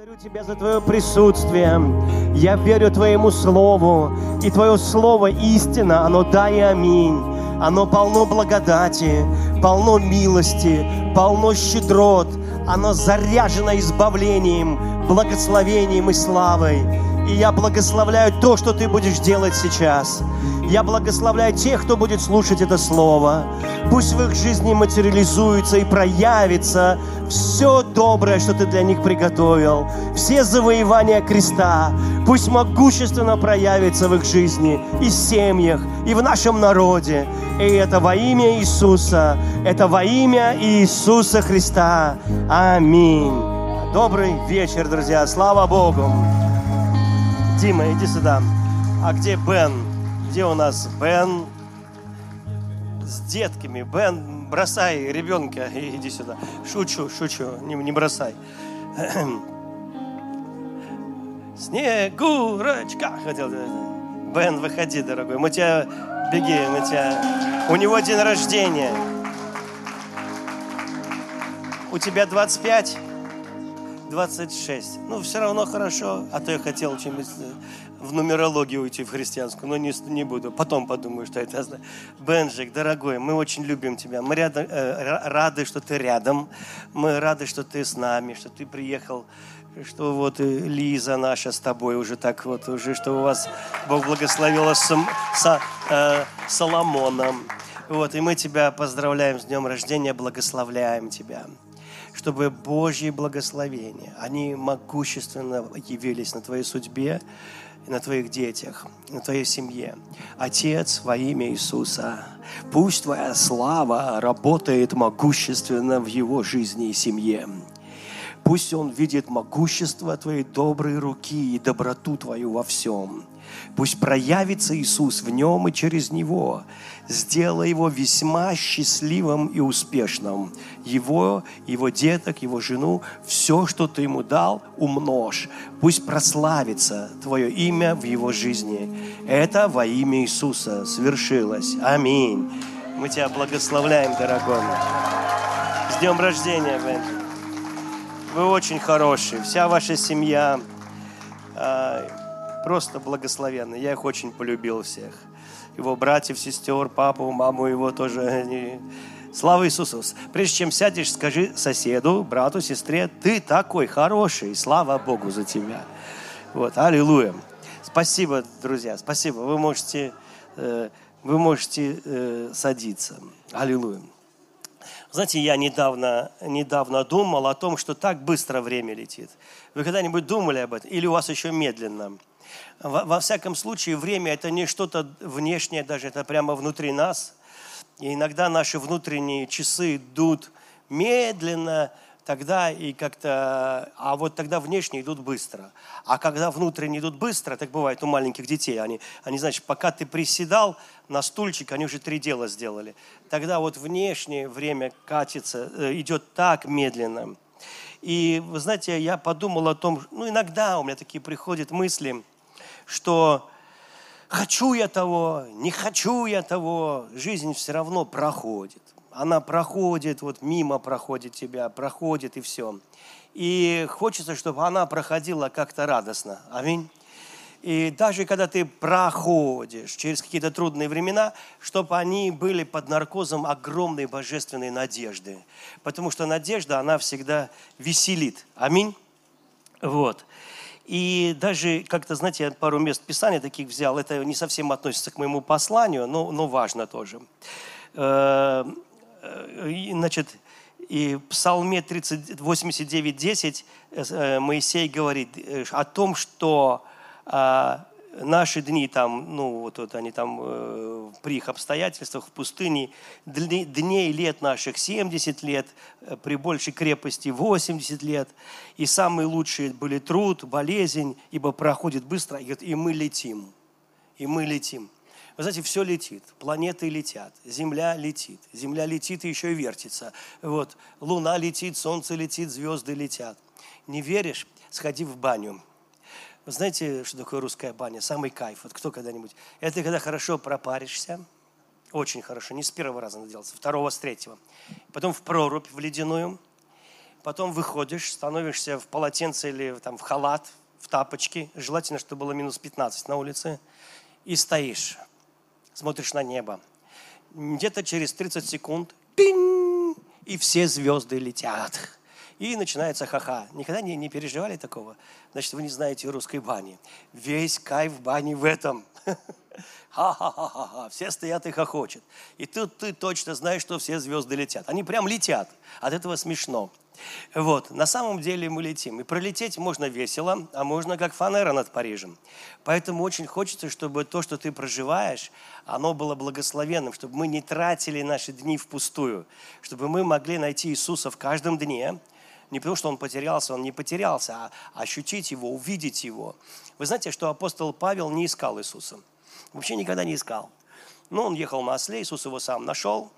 благодарю Тебя за Твое присутствие. Я верю Твоему Слову, и Твое Слово истина, оно да и аминь. Оно полно благодати, полно милости, полно щедрот. Оно заряжено избавлением, благословением и славой. И я благословляю то, что Ты будешь делать сейчас. Я благословляю тех, кто будет слушать это Слово. Пусть в их жизни материализуется и проявится все доброе, что Ты для них приготовил. Все завоевания креста. Пусть могущественно проявится в их жизни и семьях, и в нашем народе. И это во имя Иисуса. Это во имя Иисуса Христа. Аминь. Добрый вечер, друзья. Слава Богу. Дима, иди сюда. А где Бен? Где у нас Бен? С детками. Бен, бросай ребенка и иди сюда. Шучу, шучу, не, не бросай. Снегурочка, хотел Бен, выходи, дорогой. Мы тебя, беги, мы тебя... У него день рождения. У тебя 25? 26. Ну, все равно хорошо. А то я хотел чем-нибудь в нумерологию уйти в христианскую, но не, не буду. Потом подумаю, что это знаю. Бенжик, дорогой, мы очень любим тебя. Мы рядом, э, рады, что ты рядом. Мы рады, что ты с нами, что ты приехал что вот Лиза наша с тобой уже так вот, уже что у вас Бог благословил с, с э, Соломоном. Вот, и мы тебя поздравляем с днем рождения, благословляем тебя чтобы Божьи благословения, они могущественно явились на твоей судьбе, на твоих детях, на твоей семье. Отец, во имя Иисуса, пусть Твоя слава работает могущественно в его жизни и семье. Пусть он видит могущество Твоей доброй руки и доброту Твою во всем. Пусть проявится Иисус в нем и через него, сделай его весьма счастливым и успешным. Его, его деток, его жену, все, что ты ему дал, умножь. Пусть прославится твое имя в его жизни. Это во имя Иисуса свершилось. Аминь. Мы тебя благословляем, дорогой. С днем рождения, Бенджи. Вы очень хорошие. Вся ваша семья а, просто благословенная. Я их очень полюбил всех его братьев, сестер, папу, маму его тоже. Слава Иисусу! Прежде чем сядешь, скажи соседу, брату, сестре, ты такой хороший, слава Богу за тебя. Вот, аллилуйя. Спасибо, друзья, спасибо. Вы можете, э, вы можете э, садиться. Аллилуйя. Знаете, я недавно, недавно думал о том, что так быстро время летит. Вы когда-нибудь думали об этом? Или у вас еще медленно? Во, всяком случае, время это не что-то внешнее, даже это прямо внутри нас. И иногда наши внутренние часы идут медленно, тогда и как-то, а вот тогда внешние идут быстро. А когда внутренние идут быстро, так бывает у маленьких детей, они, они значит, пока ты приседал на стульчик, они уже три дела сделали. Тогда вот внешнее время катится, э, идет так медленно. И, вы знаете, я подумал о том, ну, иногда у меня такие приходят мысли, что хочу я того, не хочу я того, жизнь все равно проходит. Она проходит, вот мимо проходит тебя, проходит и все. И хочется, чтобы она проходила как-то радостно. Аминь. И даже когда ты проходишь через какие-то трудные времена, чтобы они были под наркозом огромной божественной надежды. Потому что надежда, она всегда веселит. Аминь. Вот. И даже как-то, знаете, я пару мест Писания таких взял, это не совсем относится к моему посланию, но, но важно тоже. Э, э, значит, и в Псалме 89.10 э, Моисей говорит о том, что наши дни там, ну вот, вот они там э, при их обстоятельствах в пустыне, дни, дней лет наших 70 лет, э, при большей крепости 80 лет, и самые лучшие были труд, болезнь, ибо проходит быстро, и, и мы летим, и мы летим. Вы знаете, все летит, планеты летят, Земля летит, Земля летит и еще и вертится. Вот, Луна летит, Солнце летит, звезды летят. Не веришь? Сходи в баню вы знаете, что такое русская баня? Самый кайф. Вот кто когда-нибудь? Это когда хорошо пропаришься, очень хорошо, не с первого раза надо делать, со второго, с третьего. Потом в прорубь, в ледяную, потом выходишь, становишься в полотенце или там, в халат, в тапочки, желательно, чтобы было минус 15 на улице, и стоишь, смотришь на небо. Где-то через 30 секунд пинь, и все звезды летят. И начинается ха-ха. Никогда не, не переживали такого? Значит, вы не знаете русской бани. Весь кайф бани в этом. Ха-ха-ха-ха. Все стоят и хохочут. И тут ты точно знаешь, что все звезды летят. Они прям летят. От этого смешно. Вот, на самом деле мы летим. И пролететь можно весело, а можно как фанера над Парижем. Поэтому очень хочется, чтобы то, что ты проживаешь, оно было благословенным, чтобы мы не тратили наши дни впустую, чтобы мы могли найти Иисуса в каждом дне, не потому, что он потерялся, он не потерялся, а ощутить его, увидеть его. Вы знаете, что апостол Павел не искал Иисуса. Вообще никогда не искал. Но он ехал на осле, Иисус его сам нашел,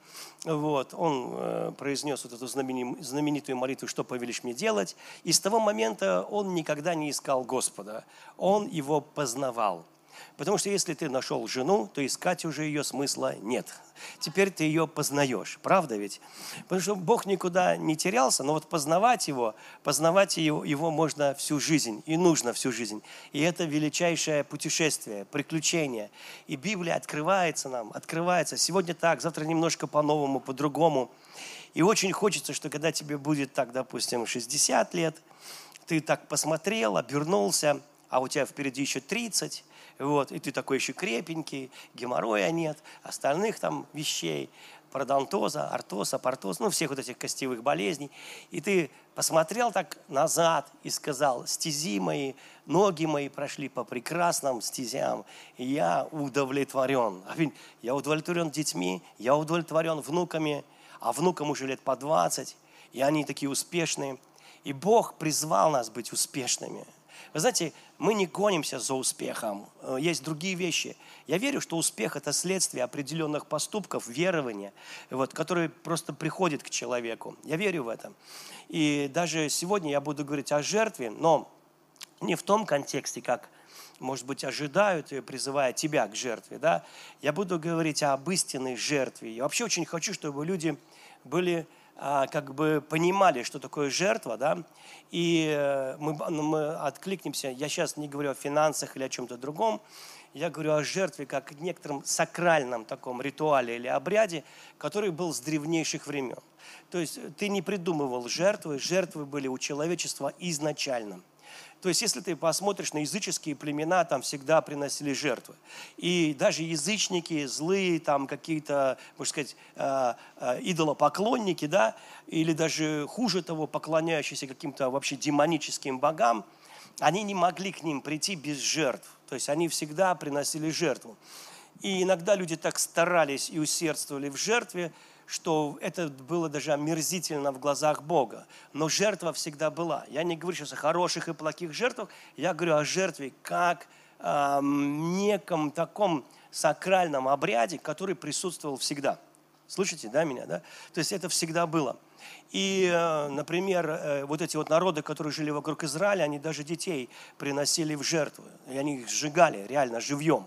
вот, он э, произнес вот эту знаменитую молитву, что повелишь мне делать. И с того момента он никогда не искал Господа. Он его познавал. Потому что если ты нашел жену, то искать уже ее смысла нет. Теперь ты ее познаешь. Правда ведь? Потому что Бог никуда не терялся, но вот познавать его, познавать его, его можно всю жизнь и нужно всю жизнь. И это величайшее путешествие, приключение. И Библия открывается нам, открывается. Сегодня так, завтра немножко по-новому, по-другому. И очень хочется, что когда тебе будет так, допустим, 60 лет, ты так посмотрел, обернулся, а у тебя впереди еще 30, вот, и ты такой еще крепенький, геморроя нет, остальных там вещей, пародонтоза, артоза, портоз, ну, всех вот этих костевых болезней. И ты посмотрел так назад и сказал, стези мои, ноги мои прошли по прекрасным стезям, и я удовлетворен. Я удовлетворен детьми, я удовлетворен внуками, а внукам уже лет по 20, и они такие успешные. И Бог призвал нас быть успешными – вы знаете, мы не гонимся за успехом. Э, есть другие вещи. Я верю, что успех – это следствие определенных поступков, верования, вот, которые просто приходят к человеку. Я верю в это. И даже сегодня я буду говорить о жертве, но не в том контексте, как, может быть, ожидают, призывая тебя к жертве. Да? Я буду говорить об истинной жертве. Я вообще очень хочу, чтобы люди были как бы понимали, что такое жертва, да, и э, мы, ну, мы откликнемся, я сейчас не говорю о финансах или о чем-то другом, я говорю о жертве как некотором сакральном таком ритуале или обряде, который был с древнейших времен. То есть ты не придумывал жертвы, жертвы были у человечества изначально – то есть, если ты посмотришь на языческие племена, там всегда приносили жертвы. И даже язычники, злые, там какие-то, можно сказать, э, э, идолопоклонники, да, или даже хуже того, поклоняющиеся каким-то вообще демоническим богам, они не могли к ним прийти без жертв. То есть, они всегда приносили жертву. И иногда люди так старались и усердствовали в жертве, что это было даже омерзительно в глазах Бога. Но жертва всегда была. Я не говорю сейчас о хороших и плохих жертвах, я говорю о жертве как э, неком таком сакральном обряде, который присутствовал всегда. Слышите, да, меня, да? То есть это всегда было. И, э, например, э, вот эти вот народы, которые жили вокруг Израиля, они даже детей приносили в жертву. И они их сжигали реально живьем.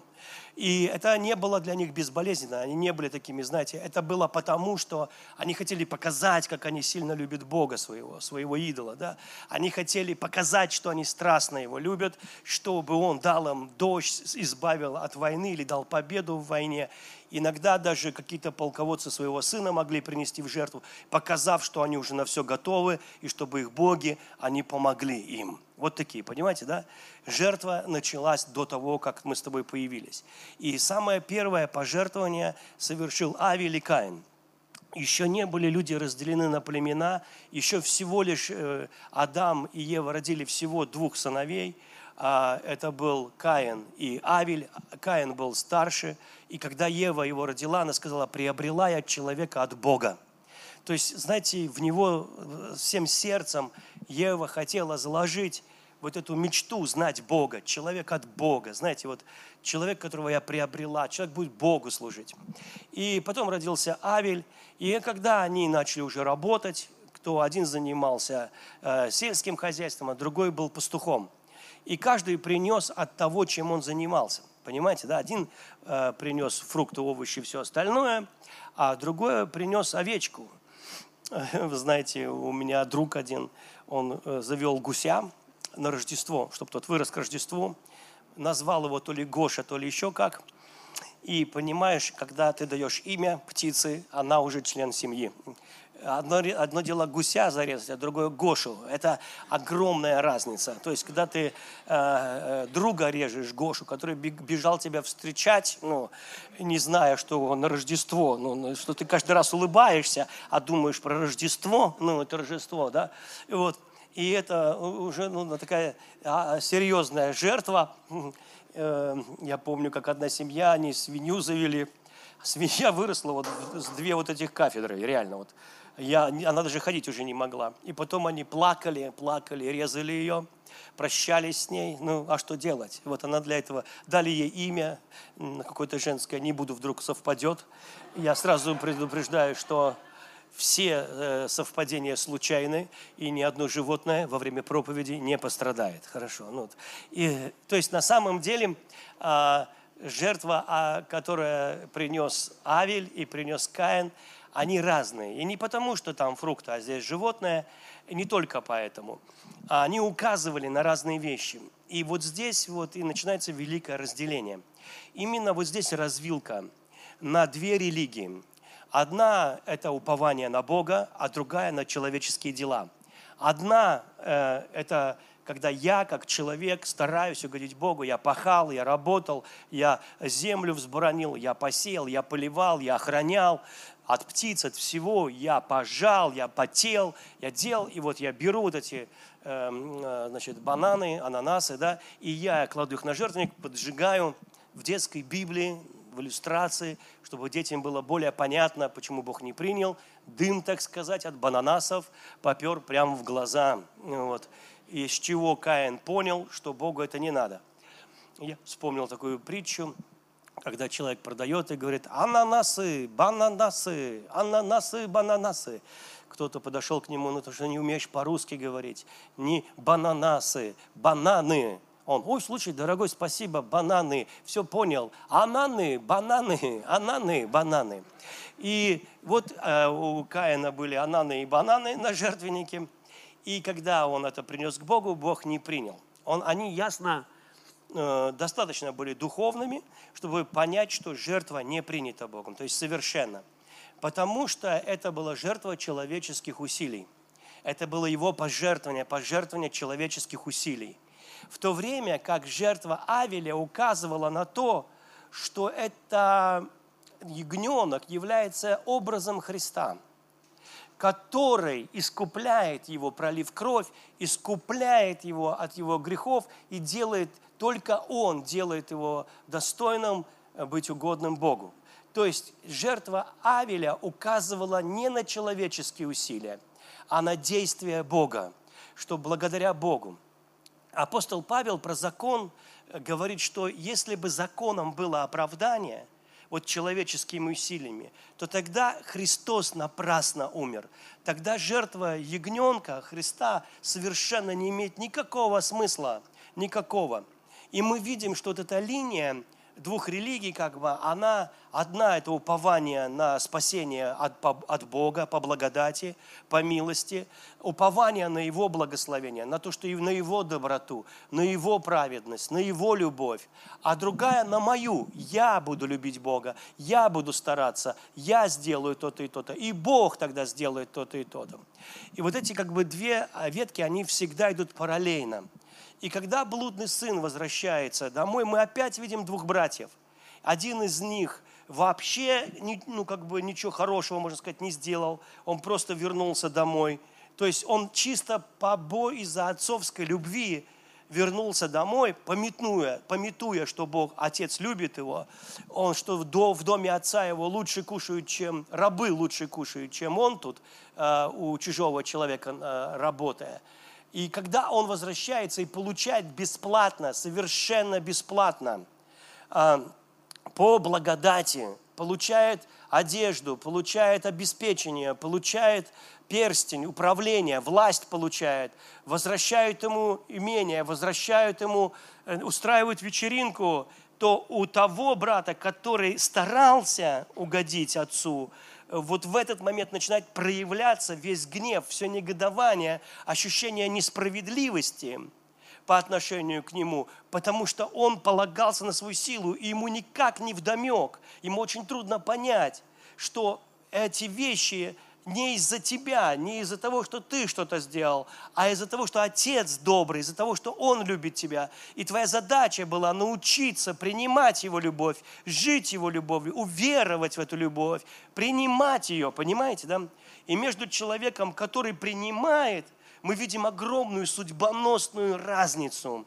И это не было для них безболезненно, они не были такими, знаете, это было потому, что они хотели показать, как они сильно любят Бога своего, своего идола, да. Они хотели показать, что они страстно его любят, чтобы он дал им дождь, избавил от войны или дал победу в войне. Иногда даже какие-то полководцы своего сына могли принести в жертву, показав, что они уже на все готовы, и чтобы их боги, они помогли им. Вот такие, понимаете, да? Жертва началась до того, как мы с тобой появились. И самое первое пожертвование совершил Авель и Каин. Еще не были люди разделены на племена, еще всего лишь э, Адам и Ева родили всего двух сыновей. А, это был Каин и Авель. Каин был старше, и когда Ева его родила, она сказала, приобрела я человека от Бога. То есть, знаете, в него всем сердцем Ева хотела заложить вот эту мечту знать Бога, человек от Бога, знаете, вот человек, которого я приобрела, человек будет Богу служить. И потом родился Авель, и когда они начали уже работать, кто один занимался э, сельским хозяйством, а другой был пастухом. И каждый принес от того, чем он занимался. Понимаете, да? Один э, принес фрукты, овощи, все остальное, а другой принес овечку. Вы знаете, у меня друг один, он э, завел гуся на Рождество, чтобы тот вырос к Рождеству. Назвал его то ли Гоша, то ли еще как. И понимаешь, когда ты даешь имя птицы, она уже член семьи. Одно, одно дело гуся зарезать, а другое Гошу. Это огромная разница. То есть, когда ты э, э друга режешь, Гошу, который бежал тебя встречать, ну, не зная, что на Рождество, ну, ну, что ты каждый раз улыбаешься, а думаешь про Рождество, ну, это Рождество, да, и вот, и это уже ну, такая а, серьезная жертва. Э, я помню, как одна семья, они свинью завели, свинья выросла вот с две вот этих кафедры, реально вот я, она даже ходить уже не могла. И потом они плакали, плакали, резали ее, прощались с ней. Ну, а что делать? Вот она для этого, дали ей имя, какое-то женское, не буду, вдруг совпадет. Я сразу предупреждаю, что все э, совпадения случайны, и ни одно животное во время проповеди не пострадает. Хорошо. Ну, и, то есть на самом деле э, жертва, а, которая принес Авель и принес Каин, они разные. И не потому, что там фрукты, а здесь животное, не только поэтому. А они указывали на разные вещи. И вот здесь вот и начинается великое разделение. Именно вот здесь развилка на две религии. Одна – это упование на Бога, а другая – на человеческие дела. Одна э, – это когда я, как человек, стараюсь угодить Богу, я пахал, я работал, я землю взборонил, я посеял, я поливал, я охранял, от птиц, от всего, я пожал, я потел, я делал, и вот я беру вот эти эм, э, значит, бананы, ананасы, да, и я кладу их на жертвенник, поджигаю в детской Библии, в иллюстрации, чтобы детям было более понятно, почему Бог не принял. Дым, так сказать, от бананасов попер прямо в глаза. Вот. И с чего Каин понял, что Богу это не надо. Я вспомнил такую притчу – когда человек продает и говорит, ананасы, бананасы, ананасы, бананасы. Кто-то подошел к нему, ну ты что не умеешь по-русски говорить. Не бананасы, бананы. Он, ой, слушай, дорогой, спасибо, бананы. Все понял. Ананы, бананы, ананы, бананы. И вот э, у Каина были ананы и бананы на жертвеннике. И когда он это принес к Богу, Бог не принял. Он, они ясно достаточно были духовными, чтобы понять, что жертва не принята Богом, то есть совершенно. Потому что это была жертва человеческих усилий. Это было его пожертвование, пожертвование человеческих усилий. В то время как жертва Авеля указывала на то, что это ягненок является образом Христа, который искупляет его, пролив кровь, искупляет его от его грехов и делает только Он делает его достойным э, быть угодным Богу. То есть жертва Авеля указывала не на человеческие усилия, а на действия Бога, что благодаря Богу. Апостол Павел про закон э, говорит, что если бы законом было оправдание, вот человеческими усилиями, то тогда Христос напрасно умер. Тогда жертва ягненка Христа совершенно не имеет никакого смысла, никакого. И мы видим, что вот эта линия двух религий, как бы, она одна – это упование на спасение от, от Бога по благодати, по милости, упование на Его благословение, на то, что на Его доброту, на Его праведность, на Его любовь, а другая на мою. Я буду любить Бога, я буду стараться, я сделаю то-то и то-то, и Бог тогда сделает то-то и то-то. И вот эти как бы две ветки, они всегда идут параллельно – и когда блудный сын возвращается домой, мы опять видим двух братьев. Один из них вообще ну, как бы ничего хорошего, можно сказать, не сделал. Он просто вернулся домой. То есть он чисто по бою из-за отцовской любви вернулся домой, пометуя, пометуя, что Бог, Отец любит его, он, что в доме отца его лучше кушают, чем рабы лучше кушают, чем он тут э, у чужого человека э, работая. И когда он возвращается и получает бесплатно, совершенно бесплатно, а, по благодати, получает одежду, получает обеспечение, получает перстень, управление, власть получает, возвращают ему имение, возвращают ему, э, устраивают вечеринку, то у того брата, который старался угодить отцу, вот в этот момент начинает проявляться весь гнев, все негодование, ощущение несправедливости по отношению к нему, потому что он полагался на свою силу, и ему никак не вдомек, ему очень трудно понять, что эти вещи не из-за тебя, не из-за того, что ты что-то сделал, а из-за того, что Отец добрый, из-за того, что Он любит тебя. И твоя задача была научиться принимать Его любовь, жить Его любовью, уверовать в эту любовь, принимать ее, понимаете, да? И между человеком, который принимает, мы видим огромную судьбоносную разницу.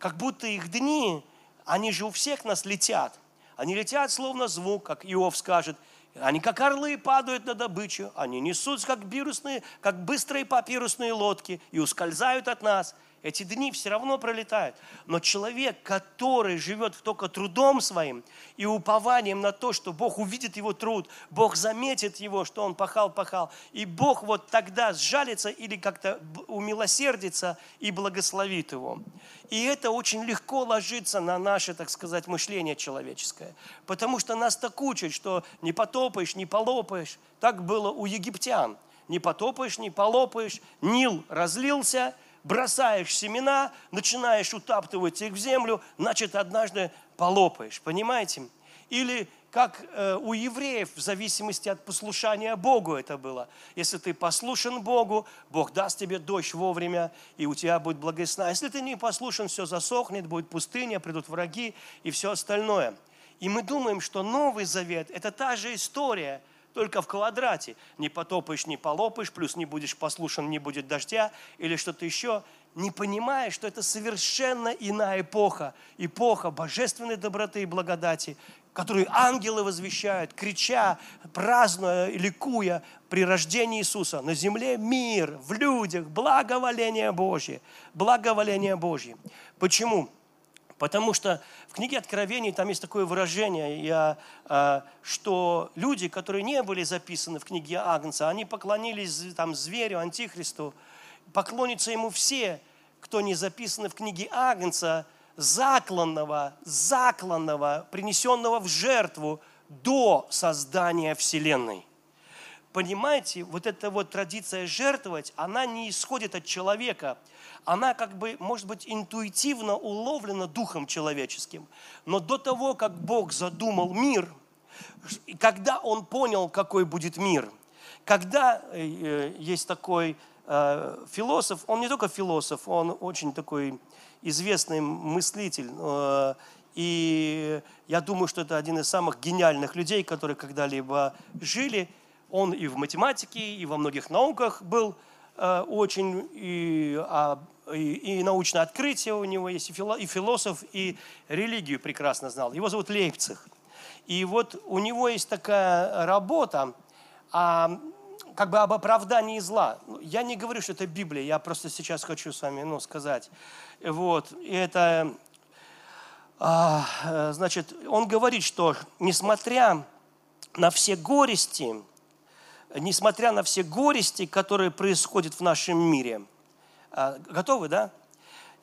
Как будто их дни, они же у всех нас летят. Они летят словно звук, как Иов скажет – они как орлы падают на добычу, они несутся как, бирусные, как быстрые папирусные лодки и ускользают от нас – эти дни все равно пролетают. Но человек, который живет только трудом своим и упованием на то, что Бог увидит его труд, Бог заметит его, что он пахал-пахал, и Бог вот тогда сжалится или как-то умилосердится и благословит его. И это очень легко ложится на наше, так сказать, мышление человеческое. Потому что нас так учат, что не потопаешь, не полопаешь. Так было у египтян. Не потопаешь, не полопаешь. Нил разлился – бросаешь семена, начинаешь утаптывать их в землю, значит, однажды полопаешь, понимаете? Или как э, у евреев, в зависимости от послушания Богу это было. Если ты послушен Богу, Бог даст тебе дождь вовремя, и у тебя будет благословение. А если ты не послушен, все засохнет, будет пустыня, придут враги и все остальное. И мы думаем, что Новый Завет – это та же история – только в квадрате. Не потопаешь, не полопаешь, плюс не будешь послушан, не будет дождя или что-то еще. Не понимая, что это совершенно иная эпоха. Эпоха божественной доброты и благодати, которую ангелы возвещают, крича, празднуя, ликуя при рождении Иисуса. На земле мир, в людях, благоволение Божье. Благоволение Божье. Почему? Потому что в книге Откровений там есть такое выражение, а, что люди, которые не были записаны в книге Агнца, они поклонились там, зверю, антихристу. Поклонятся ему все, кто не записаны в книге Агнца, закланного, закланного, принесенного в жертву до создания Вселенной. Понимаете, вот эта вот традиция жертвовать, она не исходит от человека – она как бы, может быть, интуитивно уловлена духом человеческим. Но до того, как Бог задумал мир, когда Он понял, какой будет мир, когда э, э, есть такой э, философ, он не только философ, он очень такой известный мыслитель, и я думаю, что это один из самых гениальных людей, которые когда-либо жили. Он и в математике, и во многих науках был – Э, очень и, а, и, и научное открытие у него есть, и, фило, и философ, и религию прекрасно знал. Его зовут Лейпциг. И вот у него есть такая работа, а, как бы об оправдании зла. Ну, я не говорю, что это Библия, я просто сейчас хочу с вами ну, сказать. Вот, и это, а, значит, он говорит, что несмотря на все горести, несмотря на все горести, которые происходят в нашем мире. А, готовы, да?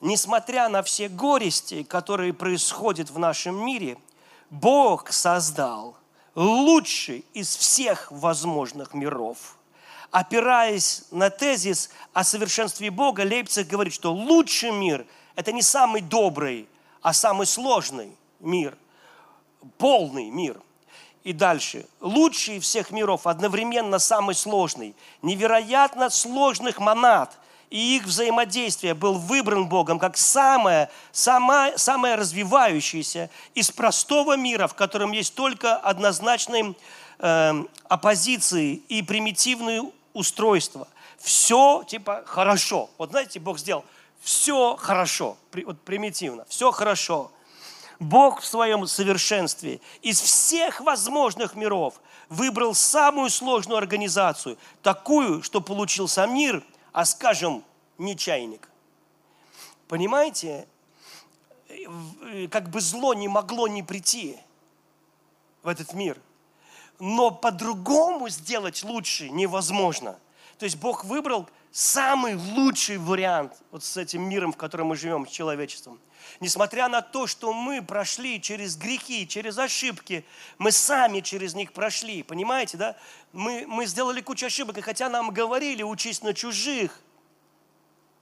Несмотря на все горести, которые происходят в нашем мире, Бог создал лучший из всех возможных миров. Опираясь на тезис о совершенстве Бога, Лейпциг говорит, что лучший мир – это не самый добрый, а самый сложный мир, полный мир – и дальше. Лучший всех миров, одновременно самый сложный. Невероятно сложных монад и их взаимодействие был выбран Богом как самое, самое, самое развивающееся из простого мира, в котором есть только однозначные э, оппозиции и примитивные устройства. Все типа хорошо. Вот знаете, Бог сделал все хорошо, вот примитивно, все хорошо. Бог в своем совершенстве из всех возможных миров выбрал самую сложную организацию, такую, что получился мир, а скажем, не чайник. Понимаете, как бы зло не могло не прийти в этот мир. Но по-другому сделать лучше невозможно. То есть Бог выбрал самый лучший вариант вот с этим миром, в котором мы живем, с человечеством. Несмотря на то, что мы прошли через грехи, через ошибки, мы сами через них прошли, понимаете, да? Мы, мы сделали кучу ошибок, и хотя нам говорили, учись на чужих,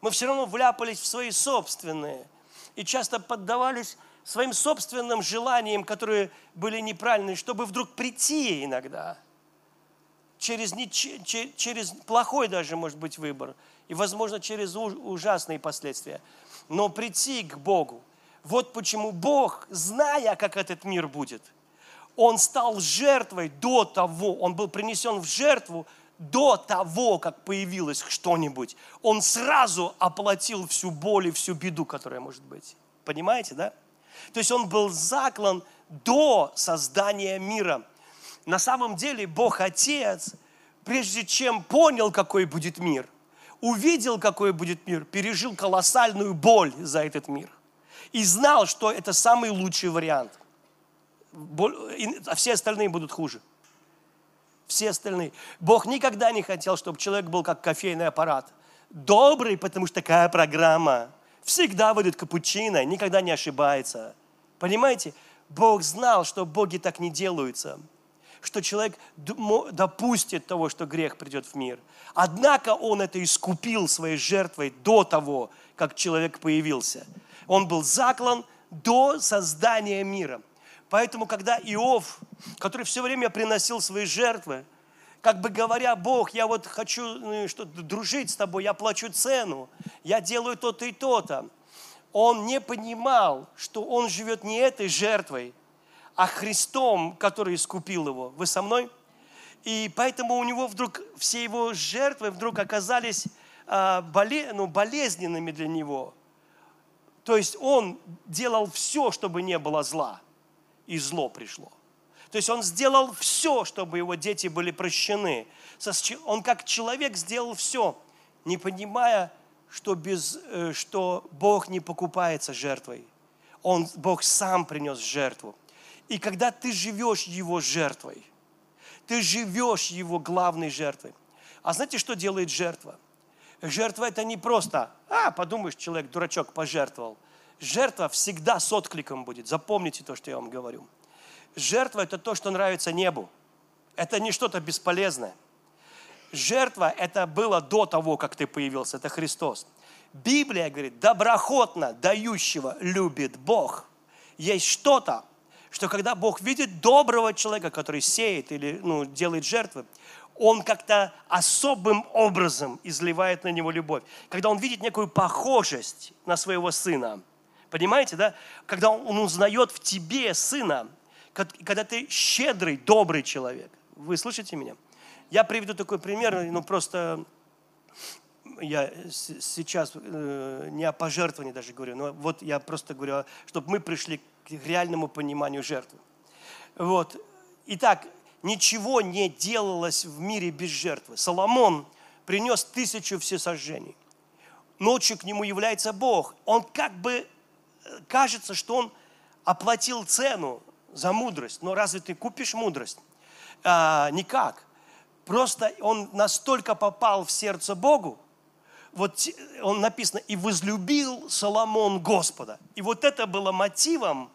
мы все равно вляпались в свои собственные и часто поддавались своим собственным желаниям, которые были неправильные, чтобы вдруг прийти иногда через, не, через плохой даже, может быть, выбор, и, возможно, через ужасные последствия – но прийти к Богу. Вот почему Бог, зная, как этот мир будет, Он стал жертвой до того, Он был принесен в жертву до того, как появилось что-нибудь. Он сразу оплатил всю боль и всю беду, которая может быть. Понимаете, да? То есть он был заклан до создания мира. На самом деле Бог Отец, прежде чем понял, какой будет мир, увидел, какой будет мир, пережил колоссальную боль за этот мир и знал, что это самый лучший вариант. А все остальные будут хуже. Все остальные. Бог никогда не хотел, чтобы человек был как кофейный аппарат. Добрый, потому что такая программа. Всегда будет капучино, никогда не ошибается. Понимаете? Бог знал, что боги так не делаются что человек допустит того, что грех придет в мир. Однако он это искупил своей жертвой до того, как человек появился. Он был заклан до создания мира. Поэтому, когда Иов, который все время приносил свои жертвы, как бы говоря, Бог, я вот хочу ну, что дружить с тобой, я плачу цену, я делаю то-то и то-то. Он не понимал, что он живет не этой жертвой, а Христом, который искупил его. Вы со мной? И поэтому у него вдруг все его жертвы вдруг оказались а, боле, ну, болезненными для него. То есть он делал все, чтобы не было зла, и зло пришло. То есть он сделал все, чтобы его дети были прощены. Он как человек сделал все, не понимая, что, без, э, что Бог не покупается жертвой. Он, Бог сам принес жертву. И когда ты живешь Его жертвой, ты живешь Его главной жертвой. А знаете, что делает жертва? Жертва это не просто, а, подумаешь, человек, дурачок, пожертвовал. Жертва всегда с откликом будет. Запомните то, что я вам говорю. Жертва это то, что нравится небу. Это не что-то бесполезное. Жертва это было до того, как ты появился. Это Христос. Библия говорит, доброхотно дающего любит Бог. Есть что-то, что когда Бог видит доброго человека, который сеет или ну, делает жертвы, он как-то особым образом изливает на него любовь. Когда он видит некую похожесть на своего сына. Понимаете, да? Когда он узнает в тебе сына, когда ты щедрый, добрый человек. Вы слышите меня? Я приведу такой пример, ну просто я сейчас э, не о пожертвовании даже говорю, но вот я просто говорю, чтобы мы пришли реальному пониманию жертвы. Вот. Итак, ничего не делалось в мире без жертвы. Соломон принес тысячу всесожжений. Ночью к нему является Бог. Он как бы, э, кажется, что он оплатил цену за мудрость. Но разве ты купишь мудрость? А, никак. Просто он настолько попал в сердце Богу, вот он написано, и возлюбил Соломон Господа. И вот это было мотивом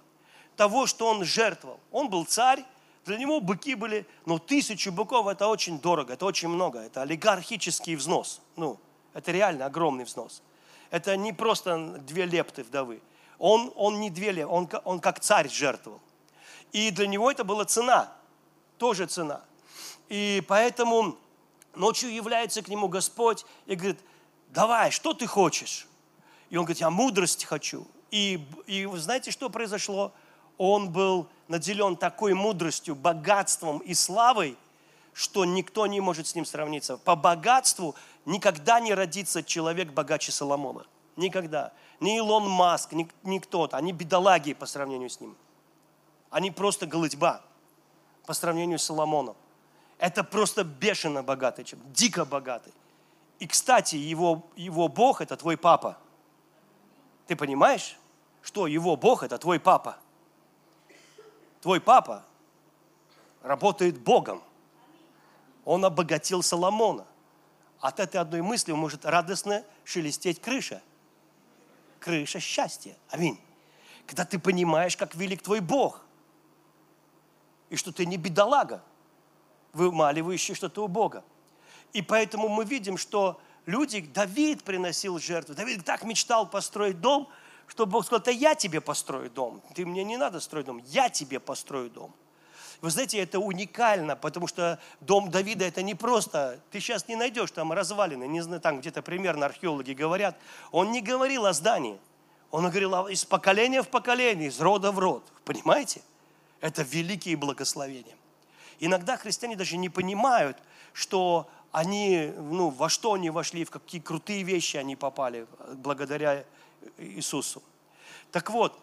того, что он жертвовал. Он был царь, для него быки были, но тысячу быков это очень дорого, это очень много, это олигархический взнос. Ну, это реально огромный взнос. Это не просто две лепты вдовы. Он, он не две лепты, он, он как царь жертвовал. И для него это была цена, тоже цена. И поэтому ночью является к нему Господь и говорит, давай, что ты хочешь? И он говорит, я мудрость хочу. И, и знаете, что произошло? Он был наделен такой мудростью, богатством и славой, что никто не может с ним сравниться. По богатству никогда не родится человек богаче Соломона. Никогда. Ни Илон Маск, ни, ни кто-то. Они бедолаги по сравнению с ним. Они просто голытьба по сравнению с Соломоном. Это просто бешено богатый человек, дико богатый. И, кстати, его, его Бог – это твой папа. Ты понимаешь, что его Бог – это твой папа? Твой папа работает Богом. Он обогатил Соломона. От этой одной мысли может радостно шелестеть крыша. Крыша счастья. Аминь. Когда ты понимаешь, как велик твой Бог. И что ты не бедолага, вымаливающий что-то у Бога. И поэтому мы видим, что люди, Давид приносил жертву. Давид так мечтал построить дом, что Бог сказал, да я тебе построю дом. Ты мне не надо строить дом, я тебе построю дом. Вы знаете, это уникально, потому что дом Давида это не просто, ты сейчас не найдешь там развалины, не знаю, там где-то примерно археологи говорят. Он не говорил о здании, он говорил из поколения в поколение, из рода в род. Понимаете? Это великие благословения. Иногда христиане даже не понимают, что они, ну, во что они вошли, в какие крутые вещи они попали благодаря Иисусу. Так вот,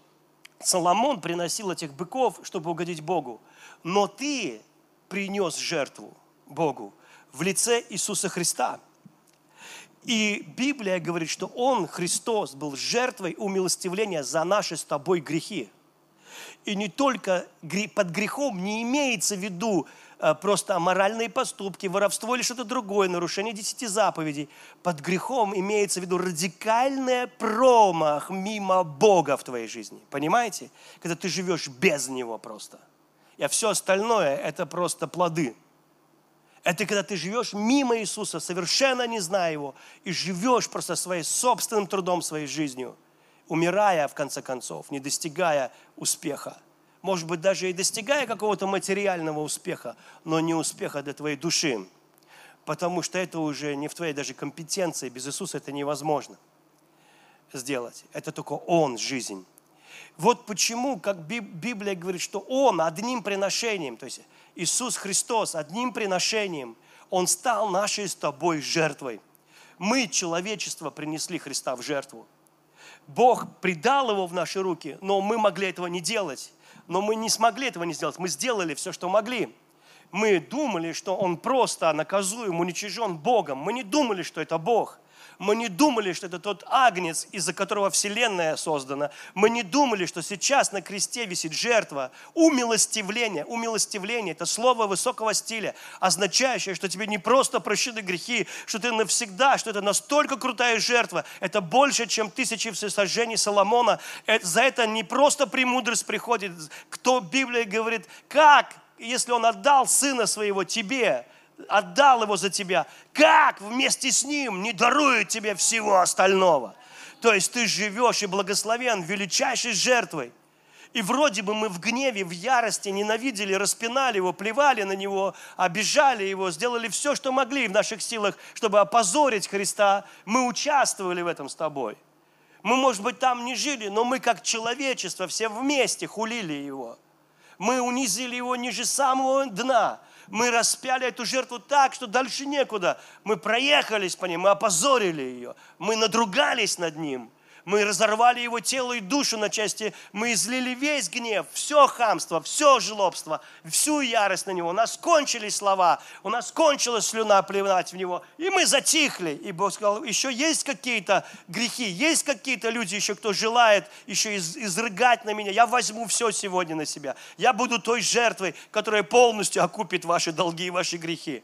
Соломон приносил этих быков, чтобы угодить Богу. Но ты принес жертву Богу в лице Иисуса Христа. И Библия говорит, что Он, Христос, был жертвой умилостивления за наши с тобой грехи. И не только под грехом не имеется в виду просто аморальные поступки, воровство или что-то другое, нарушение десяти заповедей. Под грехом имеется в виду радикальный промах мимо Бога в твоей жизни. Понимаете? Когда ты живешь без Него просто. И все остальное – это просто плоды. Это когда ты живешь мимо Иисуса, совершенно не зная Его, и живешь просто своим собственным трудом, своей жизнью, умирая, в конце концов, не достигая успеха – может быть, даже и достигая какого-то материального успеха, но не успеха для твоей души. Потому что это уже не в твоей даже компетенции. Без Иисуса это невозможно сделать. Это только Он, жизнь. Вот почему, как Библия говорит, что Он одним приношением, то есть Иисус Христос одним приношением, Он стал нашей с тобой жертвой. Мы, человечество, принесли Христа в жертву. Бог предал его в наши руки, но мы могли этого не делать но мы не смогли этого не сделать. Мы сделали все, что могли. Мы думали, что он просто наказуем, уничижен Богом. Мы не думали, что это Бог. Мы не думали, что это тот агнец, из-за которого Вселенная создана. Мы не думали, что сейчас на кресте висит жертва. Умилостивление. Умилостивление – это слово высокого стиля, означающее, что тебе не просто прощены грехи, что ты навсегда, что это настолько крутая жертва. Это больше, чем тысячи всесожжений Соломона. За это не просто премудрость приходит. Кто Библия говорит, как, если он отдал сына своего тебе – отдал его за тебя, как вместе с ним не дарует тебе всего остального? То есть ты живешь и благословен величайшей жертвой. И вроде бы мы в гневе, в ярости ненавидели, распинали его, плевали на него, обижали его, сделали все, что могли в наших силах, чтобы опозорить Христа. Мы участвовали в этом с тобой. Мы, может быть, там не жили, но мы как человечество все вместе хулили его. Мы унизили его ниже самого дна мы распяли эту жертву так, что дальше некуда. Мы проехались по ней, мы опозорили ее, мы надругались над ним – мы разорвали его тело и душу на части. Мы излили весь гнев, все хамство, все жлобство, всю ярость на него. У нас кончились слова, у нас кончилась слюна плевать в него. И мы затихли. И Бог сказал, еще есть какие-то грехи, есть какие-то люди еще, кто желает еще из, изрыгать на меня. Я возьму все сегодня на себя. Я буду той жертвой, которая полностью окупит ваши долги и ваши грехи.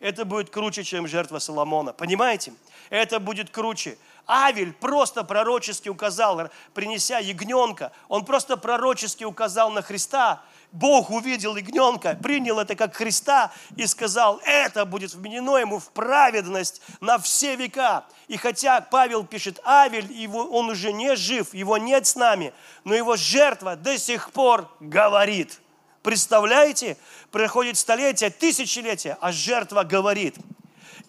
Это будет круче, чем жертва Соломона. Понимаете? Это будет круче. Авель просто пророчески указал, принеся ягненка, он просто пророчески указал на Христа. Бог увидел ягненка, принял это как Христа и сказал, это будет вменено ему в праведность на все века. И хотя Павел пишет, Авель, его, он уже не жив, его нет с нами, но его жертва до сих пор говорит. Представляете? Проходит столетия, тысячелетия, а жертва говорит.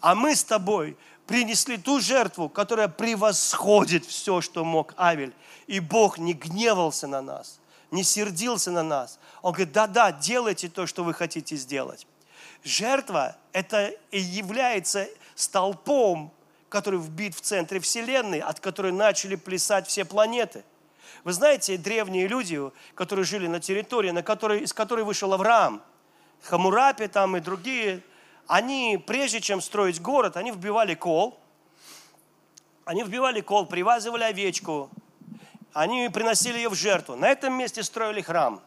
А мы с тобой принесли ту жертву, которая превосходит все, что мог Авель. И Бог не гневался на нас, не сердился на нас. Он говорит, да-да, делайте то, что вы хотите сделать. Жертва – это и является столпом, который вбит в центре Вселенной, от которой начали плясать все планеты. Вы знаете, древние люди, которые жили на территории, на которой, из которой вышел Авраам, Хамурапи там и другие – они, прежде чем строить город, они вбивали кол, они вбивали кол, привязывали овечку, они приносили ее в жертву. На этом месте строили храм.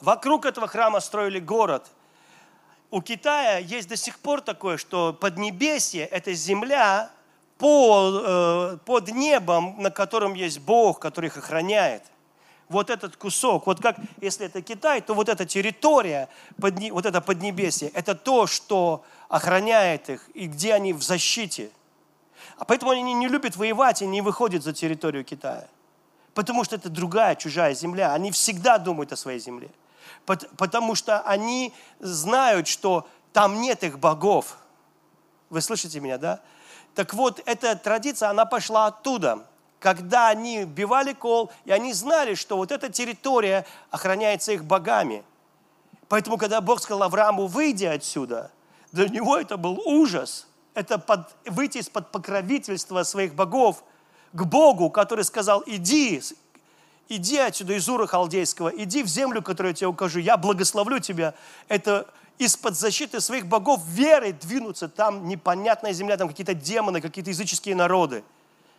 Вокруг этого храма строили город. у Китая есть до сих пор такое, что Поднебесье – это земля под, э, под небом, на котором есть Бог, который их охраняет. Вот этот кусок, вот как, если это Китай, то вот эта территория, вот это Поднебесье, это то, что охраняет их и где они в защите. А поэтому они не любят воевать и не выходят за территорию Китая. Потому что это другая, чужая земля. Они всегда думают о своей земле потому что они знают, что там нет их богов. Вы слышите меня, да? Так вот, эта традиция, она пошла оттуда, когда они бивали кол, и они знали, что вот эта территория охраняется их богами. Поэтому, когда Бог сказал Аврааму, выйди отсюда, для него это был ужас. Это под, выйти из-под покровительства своих богов к Богу, который сказал, иди, иди отсюда из Ура Халдейского, иди в землю, которую я тебе укажу, я благословлю тебя. Это из-под защиты своих богов верой двинуться. Там непонятная земля, там какие-то демоны, какие-то языческие народы,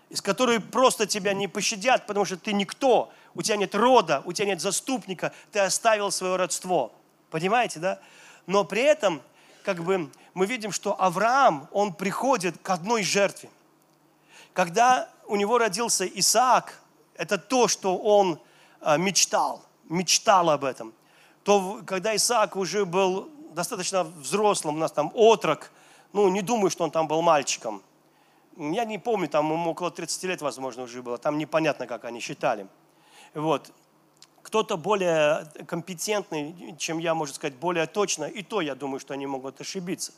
из которых просто тебя не пощадят, потому что ты никто, у тебя нет рода, у тебя нет заступника, ты оставил свое родство. Понимаете, да? Но при этом, как бы, мы видим, что Авраам, он приходит к одной жертве. Когда у него родился Исаак – это то, что он а, мечтал, мечтал об этом. То, когда Исаак уже был достаточно взрослым, у нас там отрок, ну, не думаю, что он там был мальчиком. Я не помню, там ему около 30 лет, возможно, уже было. Там непонятно, как они считали. Вот. Кто-то более компетентный, чем я, может сказать, более точно, и то я думаю, что они могут ошибиться.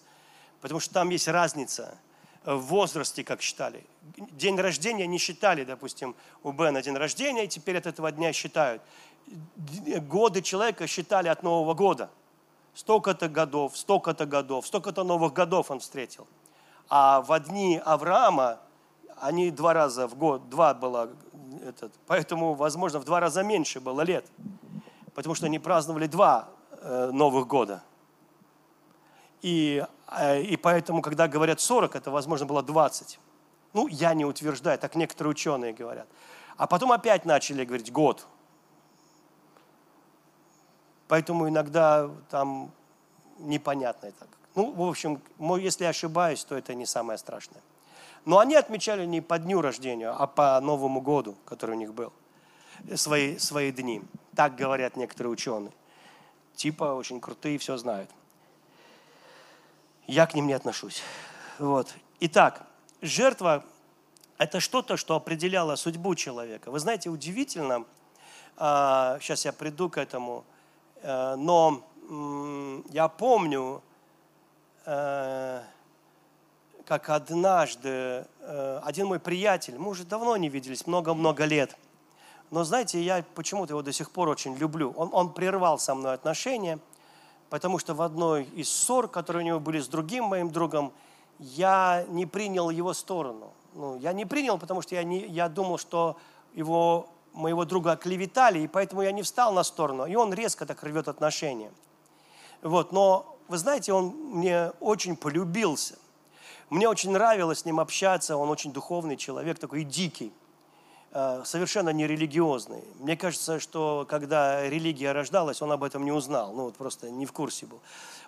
Потому что там есть разница в возрасте, как считали. День рождения не считали, допустим, у Бена день рождения, и теперь от этого дня считают. Годы человека считали от Нового года. Столько-то годов, столько-то годов, столько-то новых годов он встретил. А в дни Авраама, они два раза в год, два было, этот, поэтому, возможно, в два раза меньше было лет. Потому что они праздновали два э, Новых года – и, э, и поэтому, когда говорят 40, это, возможно, было 20. Ну, я не утверждаю, так некоторые ученые говорят. А потом опять начали говорить год. Поэтому иногда там непонятно это. Ну, в общем, если я ошибаюсь, то это не самое страшное. Но они отмечали не по дню рождения, а по Новому году, который у них был, свои, свои дни. Так говорят некоторые ученые. Типа очень крутые, все знают я к ним не отношусь. Вот. Итак, жертва – это что-то, что определяло судьбу человека. Вы знаете, удивительно, а, сейчас я приду к этому, а, но я помню, а, как однажды один мой приятель, мы уже давно не виделись, много-много лет, но знаете, я почему-то его до сих пор очень люблю. Он, он прервал со мной отношения – потому что в одной из ссор, которые у него были с другим моим другом, я не принял его сторону. Ну, я не принял, потому что я, не, я думал, что его, моего друга оклеветали, и поэтому я не встал на сторону. И он резко так рвет отношения. Вот, но, вы знаете, он мне очень полюбился. Мне очень нравилось с ним общаться, он очень духовный человек, такой дикий. Э, совершенно нерелигиозный. Мне кажется, что когда религия рождалась, он об этом не узнал, ну вот просто не в курсе был.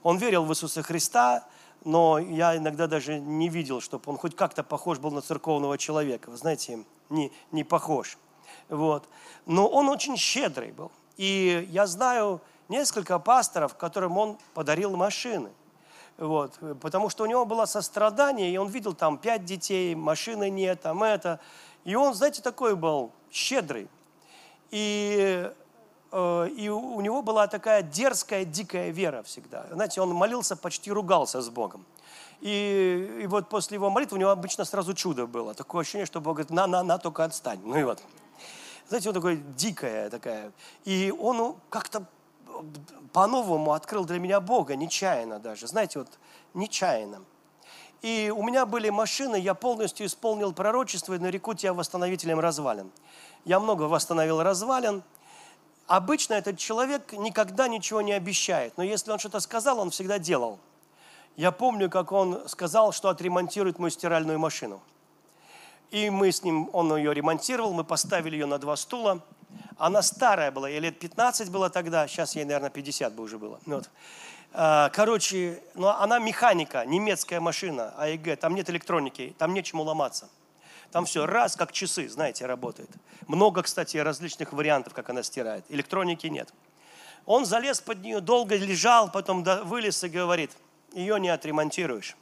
Он верил в Иисуса Христа, но я иногда даже не видел, чтобы он хоть как-то похож был на церковного человека. Вы знаете, не, не похож. Вот. Но он очень щедрый был. И я знаю несколько пасторов, которым он подарил машины. Вот, потому что у него было сострадание, и он видел там пять детей, машины нет, там это. И он, знаете, такой был щедрый. И, э, и у него была такая дерзкая, дикая вера всегда. Знаете, он молился, почти ругался с Богом. И, и вот после его молитвы у него обычно сразу чудо было. Такое ощущение, что Бог говорит, на-на-на, только отстань. Ну и вот. Знаете, он такой дикая такая. И он ну, как-то по-новому открыл для меня Бога, нечаянно даже. Знаете, вот нечаянно. И у меня были машины, я полностью исполнил пророчество и нареку тебя восстановителем развалин. Я много восстановил развалин. Обычно этот человек никогда ничего не обещает, но если он что-то сказал, он всегда делал. Я помню, как он сказал, что отремонтирует мою стиральную машину. И мы с ним, он ее ремонтировал, мы поставили ее на два стула. Она старая была, ей лет 15 было тогда, сейчас ей, наверное, 50 бы уже было. Вот. А, короче, ну, она механика, немецкая машина, АЕГ, там нет электроники, там нечему ломаться. Там все раз, как часы, знаете, работает. Много, кстати, различных вариантов, как она стирает. Электроники нет. Он залез под нее, долго лежал, потом вылез и говорит, ее не отремонтируешь.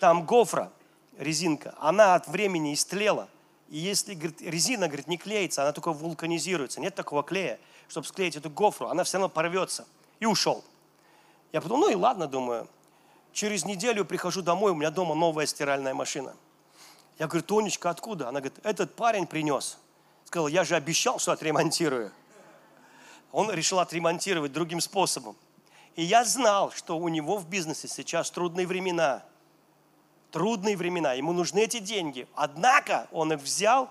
Там гофра, резинка, она от времени истлела. И если говорит, резина говорит, не клеится, она только вулканизируется. Нет такого клея, чтобы склеить эту гофру, она все равно порвется. И ушел. Я подумал, ну и ладно, думаю. Через неделю прихожу домой, у меня дома новая стиральная машина. Я говорю, Тонечка, откуда? Она говорит, этот парень принес. Сказал, я же обещал, что отремонтирую. Он решил отремонтировать другим способом. И я знал, что у него в бизнесе сейчас трудные времена. Трудные времена. Ему нужны эти деньги. Однако он их взял.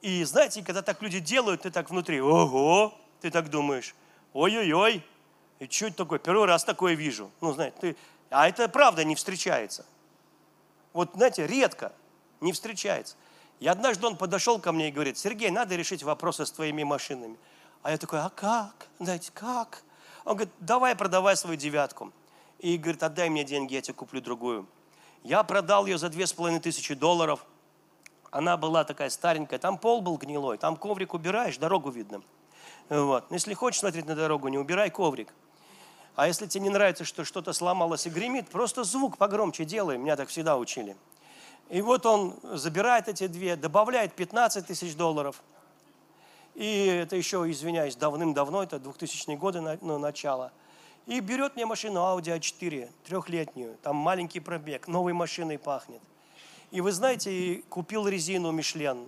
И знаете, когда так люди делают, ты так внутри, ого, ты так думаешь, ой-ой-ой, и что это такое? Первый раз такое вижу. Ну, знаете, ты... А это правда не встречается. Вот, знаете, редко не встречается. И однажды он подошел ко мне и говорит, Сергей, надо решить вопросы с твоими машинами. А я такой, а как? Знаете, как? Он говорит, давай продавай свою девятку. И говорит, отдай мне деньги, я тебе куплю другую. Я продал ее за две с половиной тысячи долларов. Она была такая старенькая, там пол был гнилой, там коврик убираешь, дорогу видно. Вот. Если хочешь смотреть на дорогу, не убирай коврик. А если тебе не нравится, что что-то сломалось и гремит, просто звук погромче делай. Меня так всегда учили. И вот он забирает эти две, добавляет 15 тысяч долларов. И это еще, извиняюсь, давным-давно, это 2000-е годы, ну, начало. И берет мне машину Audi A4, трехлетнюю, там маленький пробег, новой машиной пахнет. И вы знаете, купил резину Мишлен,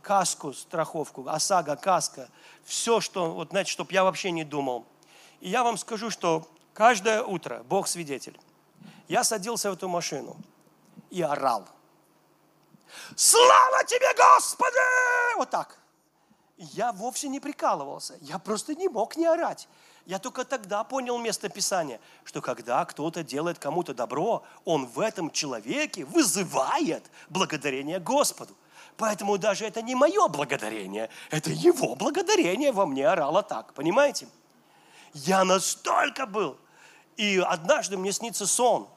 каску, страховку, ОСАГО, каска, все, что, вот знаете, чтобы я вообще не думал. И я вам скажу, что каждое утро, Бог свидетель, я садился в эту машину и орал. Слава тебе, Господи! Вот так. Я вовсе не прикалывался, я просто не мог не орать. Я только тогда понял место Писания, что когда кто-то делает кому-то добро, он в этом человеке вызывает благодарение Господу. Поэтому даже это не мое благодарение, это его благодарение во мне орало так, понимаете? Я настолько был. И однажды мне снится сон.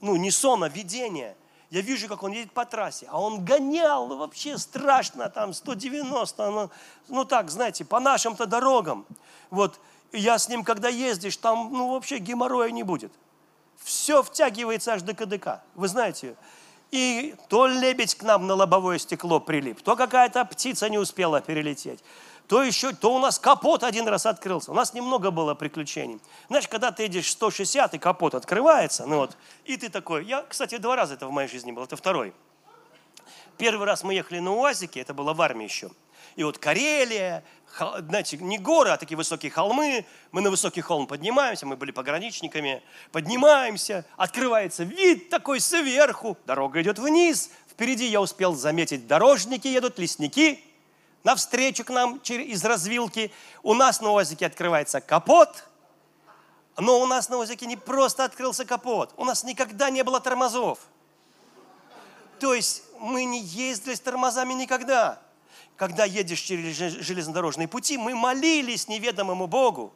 Ну, не сон, а видение. Я вижу, как он едет по трассе, а он гонял вообще страшно, там 190, ну, ну так, знаете, по нашим-то дорогам. Вот, я с ним, когда ездишь, там, ну вообще геморроя не будет. Все втягивается аж до КДК, вы знаете. И то лебедь к нам на лобовое стекло прилип, то какая-то птица не успела перелететь то еще, то у нас капот один раз открылся. У нас немного было приключений. Знаешь, когда ты едешь 160, и капот открывается, ну вот, и ты такой, я, кстати, два раза это в моей жизни было, это второй. Первый раз мы ехали на УАЗике, это было в армии еще. И вот Карелия, знаете, не горы, а такие высокие холмы. Мы на высокий холм поднимаемся, мы были пограничниками. Поднимаемся, открывается вид такой сверху, дорога идет вниз. Впереди я успел заметить, дорожники едут, лесники – навстречу к нам из развилки. У нас на УАЗике открывается капот, но у нас на УАЗике не просто открылся капот, у нас никогда не было тормозов. То есть мы не ездили с тормозами никогда. Когда едешь через железнодорожные пути, мы молились неведомому Богу,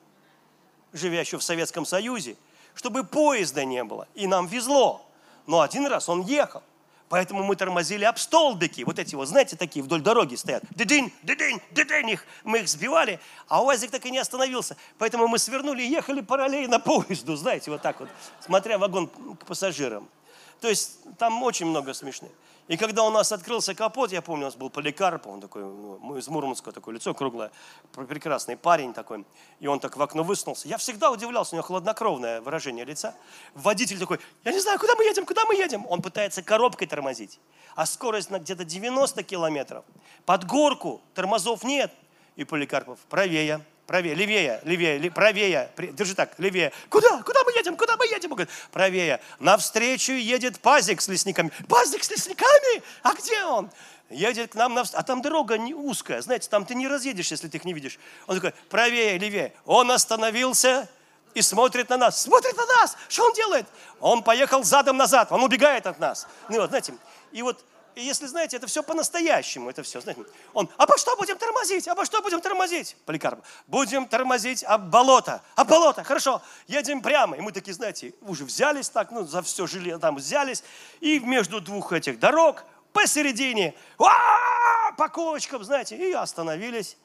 живя еще в Советском Союзе, чтобы поезда не было. И нам везло. Но один раз он ехал. Поэтому мы тормозили об столбики. Вот эти вот, знаете, такие вдоль дороги стоят. Дыдынь, дыдынь, дыдынь. Их, мы их сбивали, а УАЗик так и не остановился. Поэтому мы свернули и ехали параллельно поезду, знаете, вот так вот, смотря вагон к пассажирам. То есть там очень много смешных. И когда у нас открылся капот, я помню, у нас был Поликарп, он такой, ну, из Мурманска, такое лицо круглое, прекрасный парень такой, и он так в окно высунулся. Я всегда удивлялся, у него хладнокровное выражение лица. Водитель такой, я не знаю, куда мы едем, куда мы едем? Он пытается коробкой тормозить, а скорость на где-то 90 километров. Под горку тормозов нет. И Поликарпов, правее, правее, левее, левее, правее, держи так, левее. Куда? Куда мы едем? Куда мы едем? Он говорит, правее. Навстречу едет пазик с лесниками. Пазик с лесниками? А где он? Едет к нам навстречу. А там дорога не узкая, знаете, там ты не разъедешь, если ты их не видишь. Он такой, правее, левее. Он остановился и смотрит на нас. Смотрит на нас. Что он делает? Он поехал задом назад, он убегает от нас. Ну вот, знаете, и вот и если знаете, это все по-настоящему, это все, знаете. Он, а по что будем тормозить? А по что будем тормозить? Поликарп, будем тормозить об болото. Об болото, хорошо, едем прямо. И мы такие, знаете, уже взялись так, ну, за все железо там взялись, и между двух этих дорог, посередине, по кочкам, знаете, и остановились.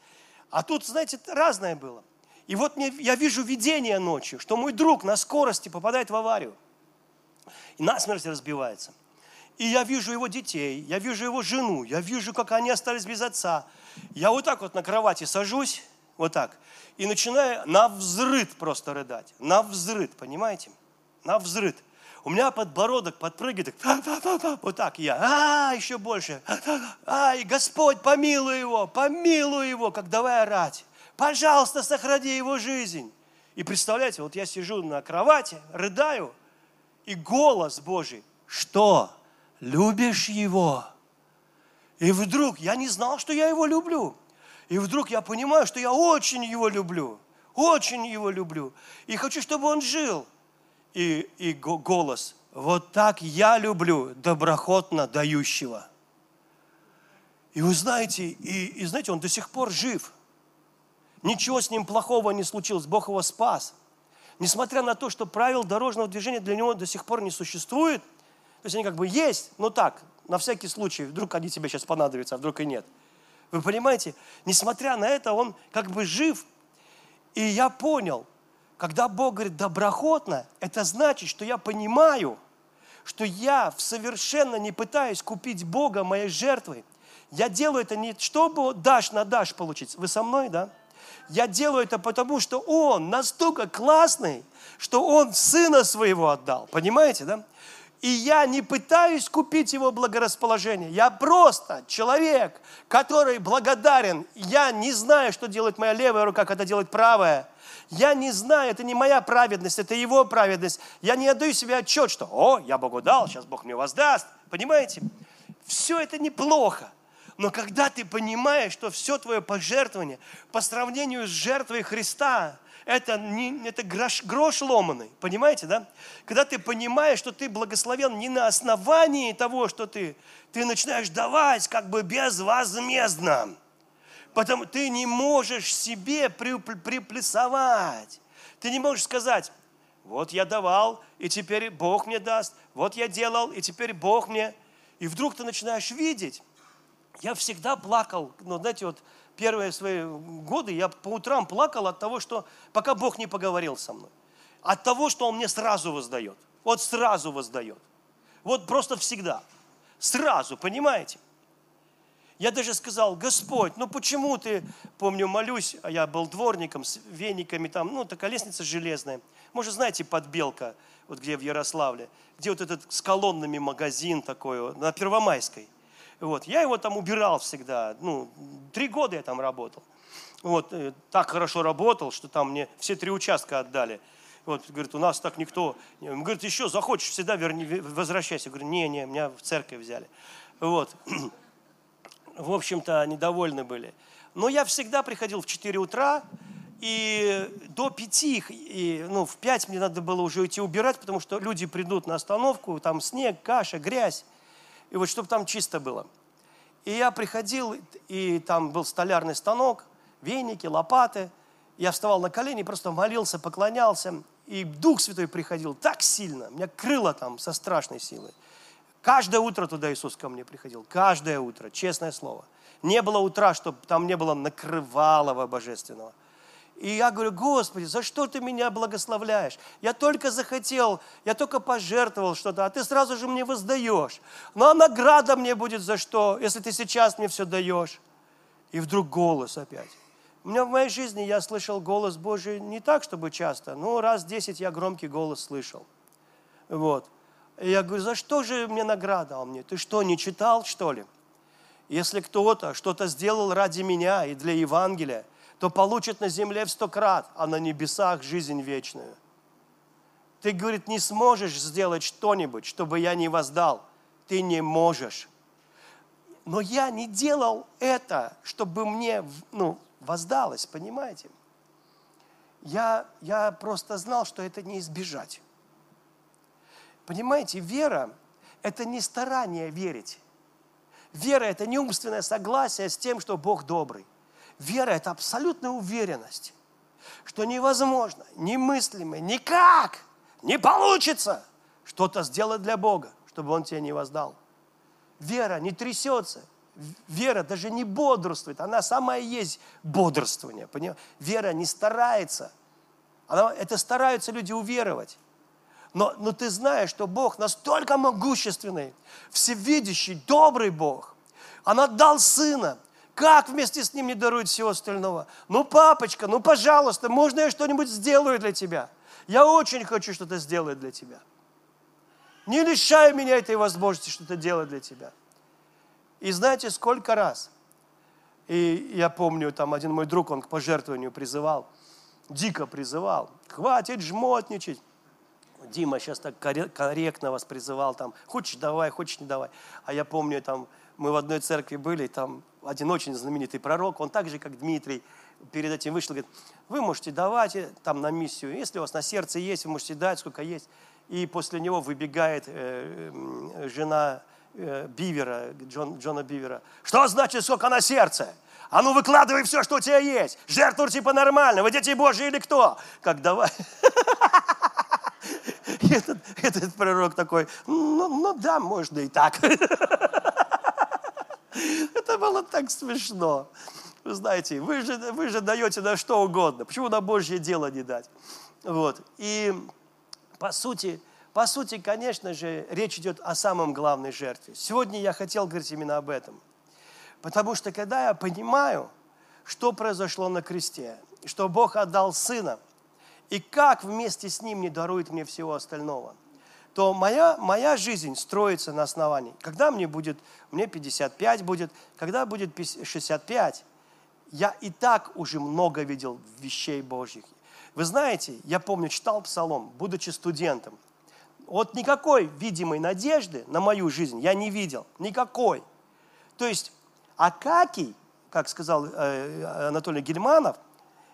А тут, знаете, разное было. И вот мне, я вижу видение ночью, что мой друг на скорости попадает в аварию. И насмерть разбивается. И я вижу его детей, я вижу его жену, я вижу, как они остались без отца. Я вот так вот на кровати сажусь, вот так, и начинаю на взрыв просто рыдать. На взрыв, понимаете? На взрыв. У меня подбородок подпрыгивает, вот так я, а, еще больше, ай, Господь, помилуй его, помилуй его, как давай орать. Пожалуйста, сохрани его жизнь. И представляете, вот я сижу на кровати, рыдаю, и голос Божий, что? Любишь его. И вдруг я не знал, что я его люблю. И вдруг я понимаю, что я очень его люблю. Очень его люблю. И хочу, чтобы он жил. И, и голос. Вот так я люблю доброхотно дающего. И вы знаете, и, и знаете, он до сих пор жив. Ничего с ним плохого не случилось. Бог его спас. Несмотря на то, что правил дорожного движения для него до сих пор не существует – то есть они как бы есть, но так, на всякий случай, вдруг они тебе сейчас понадобятся, а вдруг и нет. Вы понимаете, несмотря на это, он как бы жив. И я понял, когда Бог говорит доброхотно, это значит, что я понимаю, что я совершенно не пытаюсь купить Бога моей жертвой. Я делаю это не чтобы дашь на дашь получить. Вы со мной, да? Я делаю это потому, что Он настолько классный, что Он Сына Своего отдал. Понимаете, да? И я не пытаюсь купить его благорасположение. Я просто человек, который благодарен. Я не знаю, что делает моя левая рука, когда делает правая. Я не знаю, это не моя праведность, это его праведность. Я не отдаю себе отчет, что, о, я Богу дал, сейчас Бог мне воздаст. Понимаете? Все это неплохо. Но когда ты понимаешь, что все твое пожертвование по сравнению с жертвой Христа, это, не, это грош, грош ломаный, понимаете, да? Когда ты понимаешь, что ты благословен не на основании того, что ты, ты начинаешь давать как бы безвозмездно. Потому ты не можешь себе приплюсовать. Ты не можешь сказать, вот я давал, и теперь Бог мне даст. Вот я делал, и теперь Бог мне. И вдруг ты начинаешь видеть. Я всегда плакал, ну, знаете, вот первые свои годы я по утрам плакал от того, что пока Бог не поговорил со мной. От того, что Он мне сразу воздает. Вот сразу воздает. Вот просто всегда. Сразу, понимаете? Я даже сказал, Господь, ну почему ты, помню, молюсь, а я был дворником с вениками там, ну такая лестница железная. Может, знаете, подбелка, вот где в Ярославле, где вот этот с колоннами магазин такой, на Первомайской. Вот. Я его там убирал всегда. Ну, три года я там работал. Вот. Э, так хорошо работал, что там мне все три участка отдали. Вот, говорит, у нас так никто... Говорит, еще захочешь, всегда верни, возвращайся. Я говорю, не-не, меня в церковь взяли. Вот. В общем-то, они довольны были. Но я всегда приходил в 4 утра, и до 5, и, ну, в 5 мне надо было уже идти убирать, потому что люди придут на остановку, там снег, каша, грязь и вот чтобы там чисто было. И я приходил, и там был столярный станок, веники, лопаты. Я вставал на колени, просто молился, поклонялся. И Дух Святой приходил так сильно, меня крыло там со страшной силой. Каждое утро туда Иисус ко мне приходил, каждое утро, честное слово. Не было утра, чтобы там не было накрывалого божественного. И я говорю, Господи, за что ты меня благословляешь? Я только захотел, я только пожертвовал что-то, а ты сразу же мне воздаешь. Ну а награда мне будет за что, если ты сейчас мне все даешь? И вдруг голос опять. У меня в моей жизни я слышал голос Божий не так, чтобы часто, но раз десять я громкий голос слышал. Вот. И я говорю, за что же мне награда? Он мне, ты что, не читал, что ли? Если кто-то что-то сделал ради меня и для Евангелия, то получит на земле в сто крат, а на небесах жизнь вечную. Ты, говорит, не сможешь сделать что-нибудь, чтобы я не воздал. Ты не можешь. Но я не делал это, чтобы мне ну, воздалось, понимаете? Я, я просто знал, что это не избежать. Понимаете, вера – это не старание верить. Вера – это не умственное согласие с тем, что Бог добрый. Вера – это абсолютная уверенность, что невозможно, немыслимо, никак не получится что-то сделать для Бога, чтобы Он тебе не воздал. Вера не трясется, вера даже не бодрствует, она самая есть бодрствование. Понимаете? Вера не старается. Она, это стараются люди уверовать. Но, но ты знаешь, что Бог настолько могущественный, всевидящий, добрый Бог. Он отдал Сына. Как вместе с Ним не дарует всего остального? Ну, папочка, ну, пожалуйста, можно я что-нибудь сделаю для тебя? Я очень хочу что-то сделать для тебя. Не лишай меня этой возможности что-то делать для тебя. И знаете, сколько раз, и я помню, там один мой друг, он к пожертвованию призывал, дико призывал, хватит жмотничать. Дима сейчас так корректно вас призывал, там, хочешь давай, хочешь не давай. А я помню, там, мы в одной церкви были, там один очень знаменитый пророк, он так же, как Дмитрий, перед этим вышел, говорит, вы можете давать э, там на миссию, если у вас на сердце есть, вы можете дать, сколько есть. И после него выбегает э, жена э, Бивера, Джон, Джона Бивера. Что значит, сколько на сердце? А ну выкладывай все, что у тебя есть. Жертву типа нормально. Вы дети Божьи или кто? Как давай. Этот, этот пророк такой, ну, ну да, можно и так. Это было так смешно. Вы знаете, вы же, вы же даете на что угодно. Почему на Божье дело не дать? Вот. И по сути, по сути, конечно же, речь идет о самом главной жертве. Сегодня я хотел говорить именно об этом. Потому что когда я понимаю, что произошло на кресте, что Бог отдал Сына, и как вместе с Ним не дарует мне всего остального, то моя, моя жизнь строится на основании. Когда мне будет, мне 55 будет, когда будет 65, я и так уже много видел вещей Божьих. Вы знаете, я помню, читал Псалом, будучи студентом. Вот никакой видимой надежды на мою жизнь я не видел. Никакой. То есть Акакий, как сказал э, Анатолий Гельманов,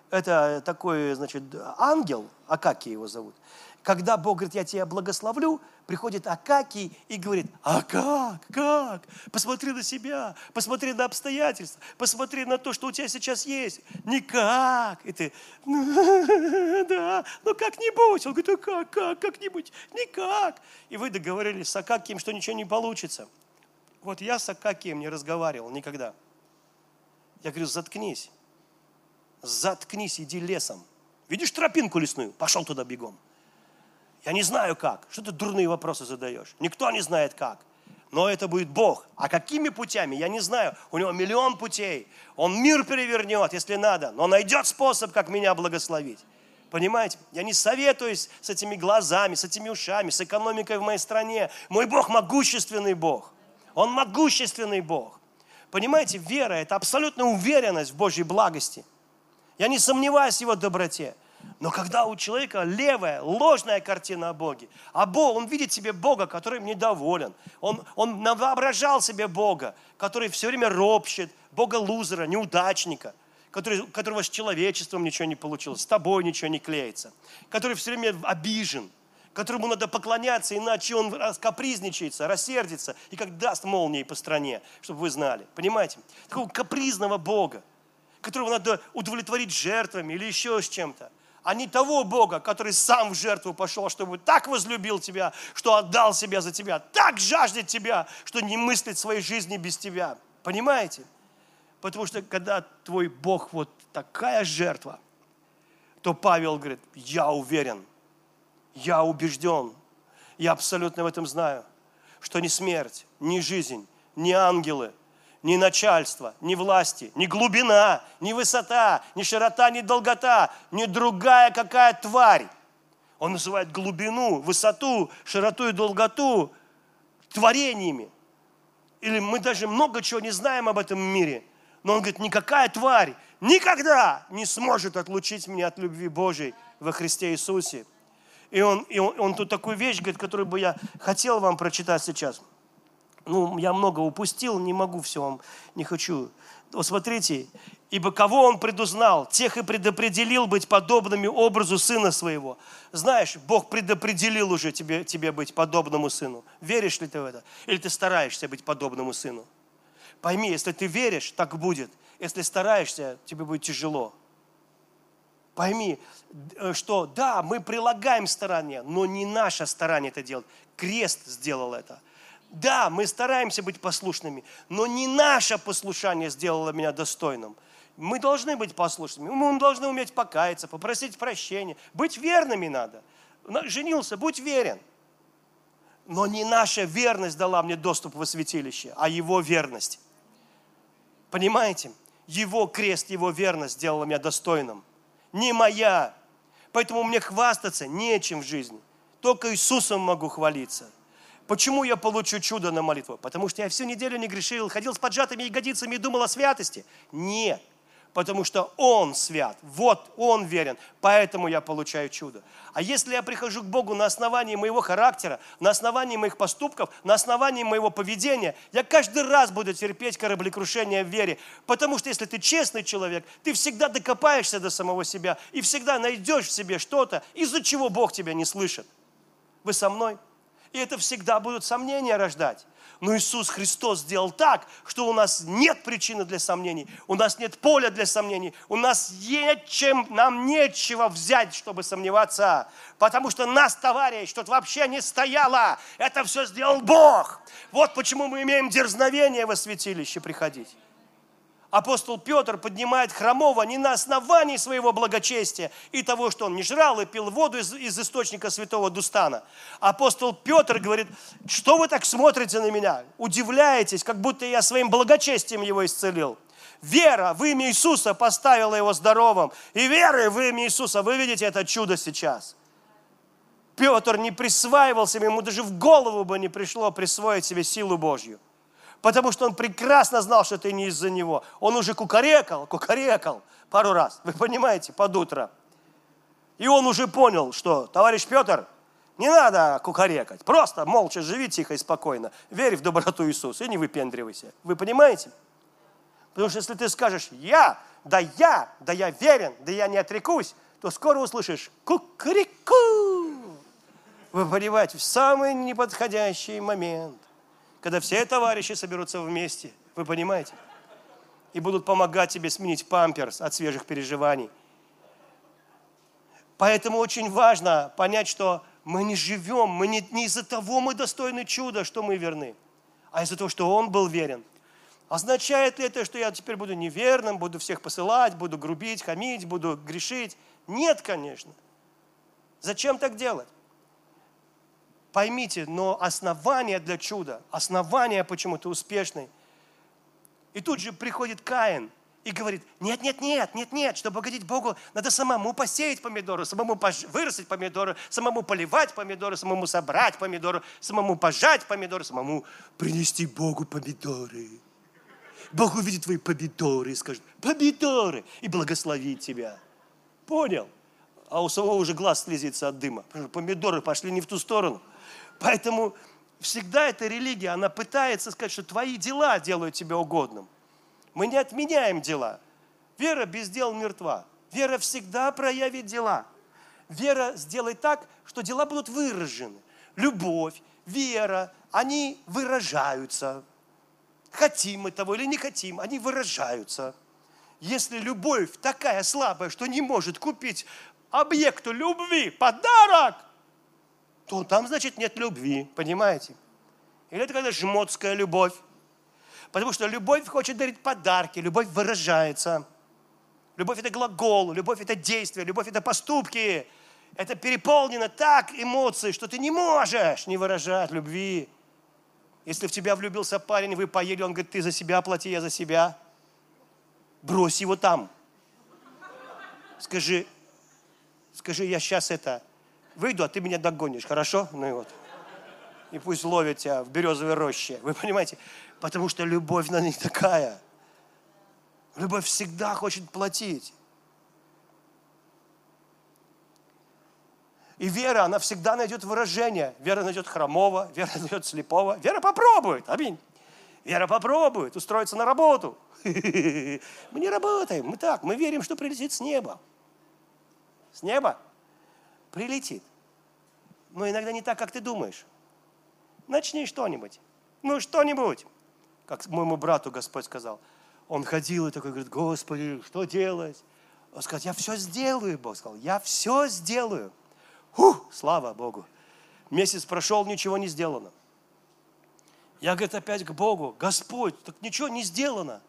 это такой, значит, ангел, Акакий его зовут. Когда Бог говорит, я тебя благословлю, приходит Акакий и говорит, а как, как? Посмотри на себя, посмотри на обстоятельства, посмотри на то, что у тебя сейчас есть. Никак. И ты, да, ну как-нибудь. Он говорит, ну как, как, как-нибудь, никак. И вы договорились с Акакием, что ничего не получится. Вот я с Акакием не разговаривал никогда. Я говорю, заткнись. Заткнись, иди лесом. Видишь тропинку лесную? Пошел туда бегом. Я не знаю как. Что ты дурные вопросы задаешь? Никто не знает как. Но это будет Бог. А какими путями? Я не знаю. У него миллион путей. Он мир перевернет, если надо. Но найдет способ, как меня благословить. Понимаете? Я не советуюсь с этими глазами, с этими ушами, с экономикой в моей стране. Мой Бог могущественный Бог. Он могущественный Бог. Понимаете, вера – это абсолютная уверенность в Божьей благости. Я не сомневаюсь в Его доброте. Но когда у человека левая, ложная картина о Боге, а Бог, он видит себе Бога, который недоволен, он, он воображал себе Бога, который все время ропщет, Бога лузера, неудачника, который, которого с человечеством ничего не получилось, с тобой ничего не клеится, который все время обижен, которому надо поклоняться, иначе он капризничается, рассердится и как даст молнии по стране, чтобы вы знали. Понимаете? Такого капризного Бога, которого надо удовлетворить жертвами или еще с чем-то а не того Бога, который сам в жертву пошел, чтобы так возлюбил тебя, что отдал себя за тебя, так жаждет тебя, что не мыслит своей жизни без тебя. Понимаете? Потому что когда твой Бог вот такая жертва, то Павел говорит, я уверен, я убежден, я абсолютно в этом знаю, что ни смерть, ни жизнь, ни ангелы, ни начальство, ни власти, ни глубина, ни высота, ни широта, ни долгота, ни другая какая тварь. Он называет глубину, высоту, широту и долготу творениями. Или мы даже много чего не знаем об этом мире. Но он говорит, никакая тварь никогда не сможет отлучить меня от любви Божьей во Христе Иисусе. И он, и он, он тут такую вещь говорит, которую бы я хотел вам прочитать сейчас – ну, я много упустил, не могу все вам, не хочу. Вот смотрите, ибо кого он предузнал, тех и предопределил быть подобными образу сына своего. Знаешь, Бог предопределил уже тебе, тебе быть подобному сыну. Веришь ли ты в это? Или ты стараешься быть подобному сыну? Пойми, если ты веришь, так будет. Если стараешься, тебе будет тяжело. Пойми, э, что да, мы прилагаем старание, но не наше старание это делает. Крест сделал это. Да, мы стараемся быть послушными, но не наше послушание сделало меня достойным. Мы должны быть послушными, мы должны уметь покаяться, попросить прощения. Быть верными надо. Женился, будь верен. Но не наша верность дала мне доступ в святилище, а его верность. Понимаете? Его крест, его верность сделала меня достойным. Не моя. Поэтому мне хвастаться нечем в жизни. Только Иисусом могу хвалиться. Почему я получу чудо на молитву? Потому что я всю неделю не грешил, ходил с поджатыми ягодицами и думал о святости. Нет потому что Он свят, вот Он верен, поэтому я получаю чудо. А если я прихожу к Богу на основании моего характера, на основании моих поступков, на основании моего поведения, я каждый раз буду терпеть кораблекрушение в вере, потому что если ты честный человек, ты всегда докопаешься до самого себя и всегда найдешь в себе что-то, из-за чего Бог тебя не слышит. Вы со мной? И это всегда будут сомнения рождать. Но Иисус Христос сделал так, что у нас нет причины для сомнений, у нас нет поля для сомнений, у нас нечем, нам нечего взять, чтобы сомневаться, потому что нас, товарищ, тут вообще не стояло, это все сделал Бог. Вот почему мы имеем дерзновение во святилище приходить апостол Петр поднимает хромого не на основании своего благочестия и того, что он не жрал и пил воду из, из источника святого Дустана. Апостол Петр говорит, что вы так смотрите на меня? Удивляетесь, как будто я своим благочестием его исцелил. Вера в имя Иисуса поставила его здоровым. И верой в имя Иисуса, вы видите это чудо сейчас. Петр не присваивал себе, ему даже в голову бы не пришло присвоить себе силу Божью потому что он прекрасно знал, что это не из-за него. Он уже кукарекал, кукарекал пару раз, вы понимаете, под утро. И он уже понял, что, товарищ Петр, не надо кукарекать, просто молча живи тихо и спокойно, верь в доброту Иисуса и не выпендривайся. Вы понимаете? Потому что если ты скажешь «я», да я, да я верен, да я не отрекусь, то скоро услышишь кукареку. Вы понимаете, в самый неподходящий момент когда все товарищи соберутся вместе, вы понимаете? И будут помогать тебе сменить памперс от свежих переживаний. Поэтому очень важно понять, что мы не живем, мы не, не из-за того мы достойны чуда, что мы верны, а из-за того, что Он был верен. Означает ли это, что я теперь буду неверным, буду всех посылать, буду грубить, хамить, буду грешить? Нет, конечно. Зачем так делать? Поймите, но основание для чуда, основание, почему ты успешный. И тут же приходит Каин и говорит, нет, нет, нет, нет, нет, чтобы угодить Богу, надо самому посеять помидоры, самому вырастить помидоры, самому поливать помидоры, самому собрать помидоры, самому пожать помидоры, самому принести Богу помидоры. Бог увидит твои помидоры и скажет, помидоры, и благословит тебя. Понял? А у самого уже глаз слезится от дыма. Помидоры пошли не в ту сторону. Поэтому всегда эта религия, она пытается сказать, что твои дела делают тебя угодным. Мы не отменяем дела. Вера без дел мертва. Вера всегда проявит дела. Вера сделает так, что дела будут выражены. Любовь, вера, они выражаются. Хотим мы того или не хотим, они выражаются. Если любовь такая слабая, что не может купить объекту любви подарок, то там, значит, нет любви, понимаете? Или это когда жмотская любовь. Потому что любовь хочет дарить подарки, любовь выражается. Любовь – это глагол, любовь – это действие, любовь – это поступки. Это переполнено так эмоцией, что ты не можешь не выражать любви. Если в тебя влюбился парень, вы поели, он говорит, ты за себя плати, я за себя. Брось его там. Скажи, скажи, я сейчас это выйду, а ты меня догонишь, хорошо? Ну и вот. И пусть ловят тебя в березовой роще. Вы понимаете? Потому что любовь, она не такая. Любовь всегда хочет платить. И вера, она всегда найдет выражение. Вера найдет хромого, вера найдет слепого. Вера попробует, аминь. Вера попробует устроиться на работу. Мы не работаем, мы так, мы верим, что прилетит с неба. С неба прилетит но иногда не так, как ты думаешь. Начни что-нибудь. Ну, что-нибудь. как моему брату Господь сказал. Он ходил и такой говорит, Господи, что делать? Он сказал, я все сделаю, Бог сказал, я все сделаю. Фух, слава Богу. Месяц прошел, ничего не сделано. Я, говорит, опять к Богу, Господь, так ничего не сделано.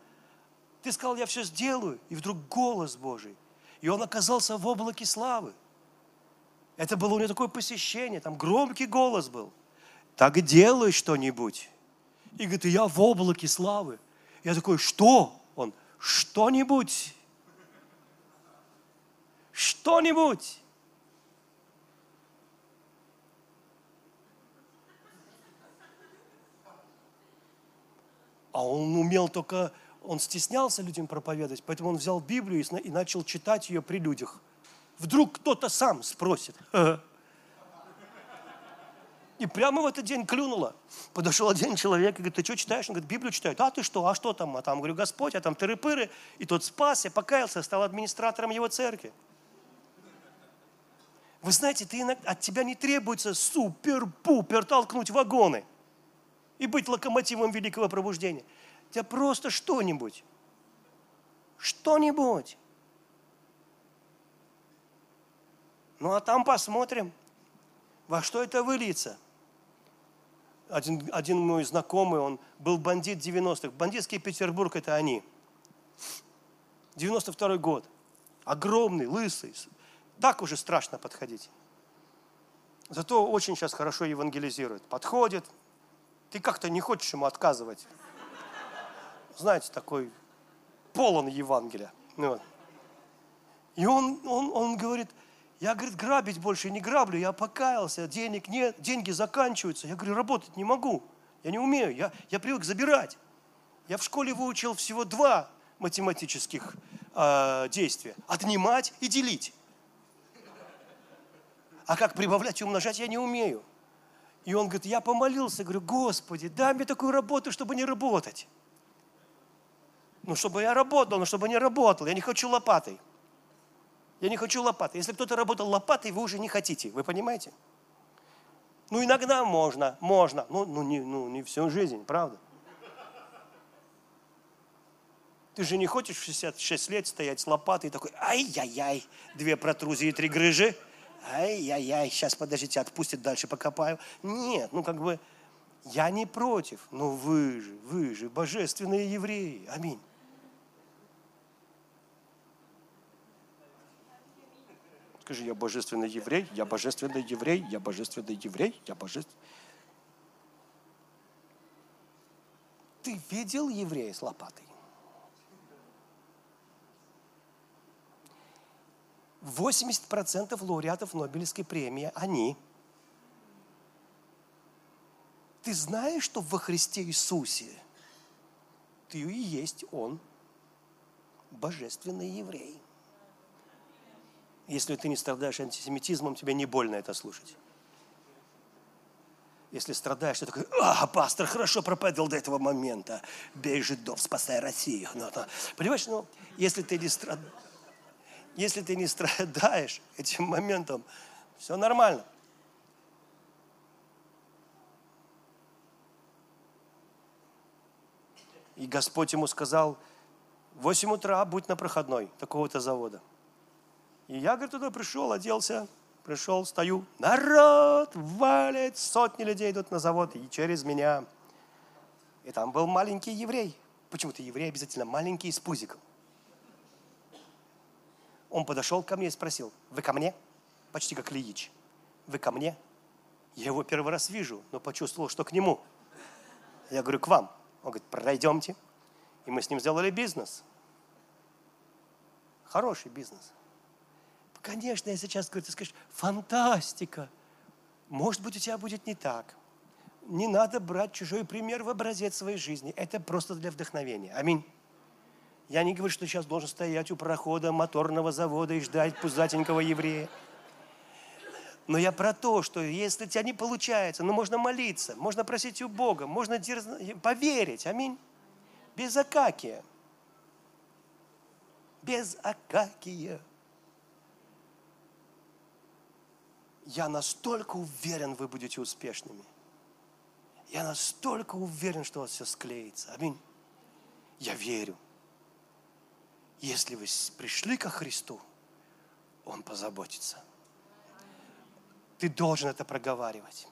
Ты сказал, я все сделаю. И вдруг голос Божий. И он оказался в облаке славы. Это было у него такое посещение, там громкий голос был. Так делай что-нибудь. И говорит, я в облаке славы. Я такой, что? Он, что-нибудь. Что-нибудь. А он умел только, он стеснялся людям проповедовать, поэтому он взял Библию и начал читать ее при людях. Вдруг кто-то сам спросит. И прямо в этот день клюнуло. Подошел один человек и говорит, ты что читаешь? Он говорит, Библию читаю. А ты что? А что там? А там, говорю, Господь, а там тыры-пыры. И тот спасся, покаялся, стал администратором его церкви. Вы знаете, ты иногда, от тебя не требуется супер-пупер толкнуть вагоны и быть локомотивом великого пробуждения. Тебя просто что-нибудь. Что-нибудь. Ну а там посмотрим, во что это выльется один, один мой знакомый, он был бандит 90-х. Бандитский Петербург – это они. 92 год. Огромный, лысый. Так уже страшно подходить. Зато очень сейчас хорошо евангелизирует. Подходит. Ты как-то не хочешь ему отказывать. Знаете, такой полон Евангелия. Ну И он, он, он говорит – я, говорит, грабить больше не граблю, я покаялся, денег нет, деньги заканчиваются. Я говорю, работать не могу, я не умею, я, я привык забирать. Я в школе выучил всего два математических э, действия. Отнимать и делить. А как прибавлять и умножать я не умею. И он говорит, я помолился, говорю, Господи, дай мне такую работу, чтобы не работать. Ну, чтобы я работал, но чтобы не работал. Я не хочу лопатой. Я не хочу лопатой. Если кто-то работал лопатой, вы уже не хотите. Вы понимаете? Ну, иногда можно, можно. Ну, ну, не, ну, не всю жизнь, правда? Ты же не хочешь в 66 лет стоять с лопатой такой, ай-яй-яй, две протрузии, три грыжи. Ай-яй-яй, сейчас, подождите, отпустит, дальше покопаю. Нет, ну как бы, я не против, но вы же, вы же божественные евреи. Аминь. Скажи, я божественный еврей, я божественный еврей, я божественный еврей, я божественный. Ты видел еврея с лопатой? Восемьдесят процентов лауреатов Нобелевской премии, они. Ты знаешь, что во Христе Иисусе ты и есть Он, божественный еврей. Если ты не страдаешь антисемитизмом, тебе не больно это слушать. Если страдаешь, ты такой, а, пастор хорошо проповедовал до этого момента. Бей жидов, спасай Россию. Ну, ну. Понимаешь, ну, если ты не страдаешь, если ты не страдаешь этим моментом, все нормально. И Господь ему сказал, в 8 утра будь на проходной такого-то завода. И я, говорит, туда пришел, оделся, пришел, стою. Народ валит, сотни людей идут на завод, и через меня. И там был маленький еврей. Почему-то еврей обязательно маленький с пузиком. Он подошел ко мне и спросил, вы ко мне? Почти как Ильич. Вы ко мне? Я его первый раз вижу, но почувствовал, что к нему. Я говорю, к вам. Он говорит, пройдемте. И мы с ним сделали бизнес. Хороший бизнес. Конечно, я сейчас говорю, ты скажешь, фантастика. Может быть, у тебя будет не так. Не надо брать чужой пример в образец своей жизни. Это просто для вдохновения. Аминь. Я не говорю, что сейчас должен стоять у прохода моторного завода и ждать пузатенького еврея. Но я про то, что если у тебя не получается, ну можно молиться, можно просить у Бога, можно дерзно, поверить. Аминь. Без акакия. Без акакия. Я настолько уверен, вы будете успешными. Я настолько уверен, что у вас все склеится. Аминь. Я верю. Если вы пришли ко Христу, Он позаботится. Ты должен это проговаривать.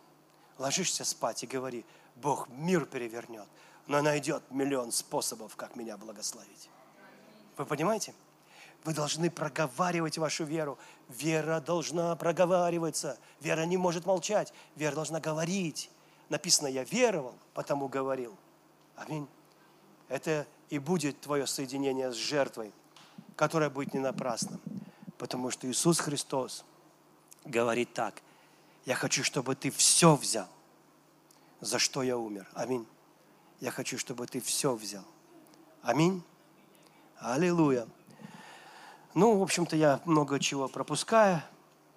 Ложишься спать и говори, Бог мир перевернет, но найдет миллион способов, как меня благословить. Вы понимаете? Вы должны проговаривать вашу веру. Вера должна проговариваться. Вера не может молчать. Вера должна говорить. Написано, я веровал, потому говорил. Аминь. Это и будет твое соединение с жертвой, которая будет не напрасным. Потому что Иисус Христос говорит так. Я хочу, чтобы ты все взял, за что я умер. Аминь. Я хочу, чтобы ты все взял. Аминь. Аллилуйя. Ну, в общем-то, я много чего пропускаю.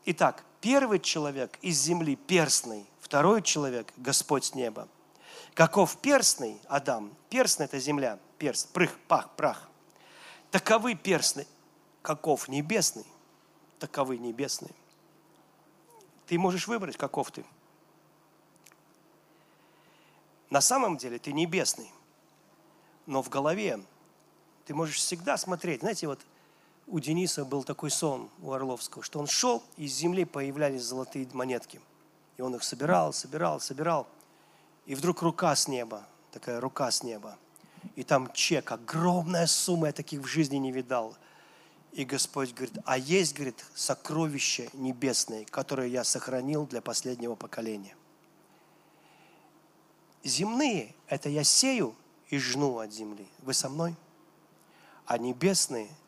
Итак, первый человек из земли перстный, второй человек – Господь с неба. Каков перстный Адам? Перстный – это земля, перст, прых, пах, прах. Таковы перстный, каков небесный, таковы небесные. Ты можешь выбрать, каков ты. На самом деле ты небесный, но в голове ты можешь всегда смотреть. Знаете, вот у Дениса был такой сон, у Орловского, что он шел, и из земли появлялись золотые монетки. И он их собирал, собирал, собирал. И вдруг рука с неба, такая рука с неба. И там чек, огромная сумма, я таких в жизни не видал. И Господь говорит, а есть, говорит, сокровища небесные, которые я сохранил для последнего поколения. Земные – это я сею и жну от земли. Вы со мной? А небесные –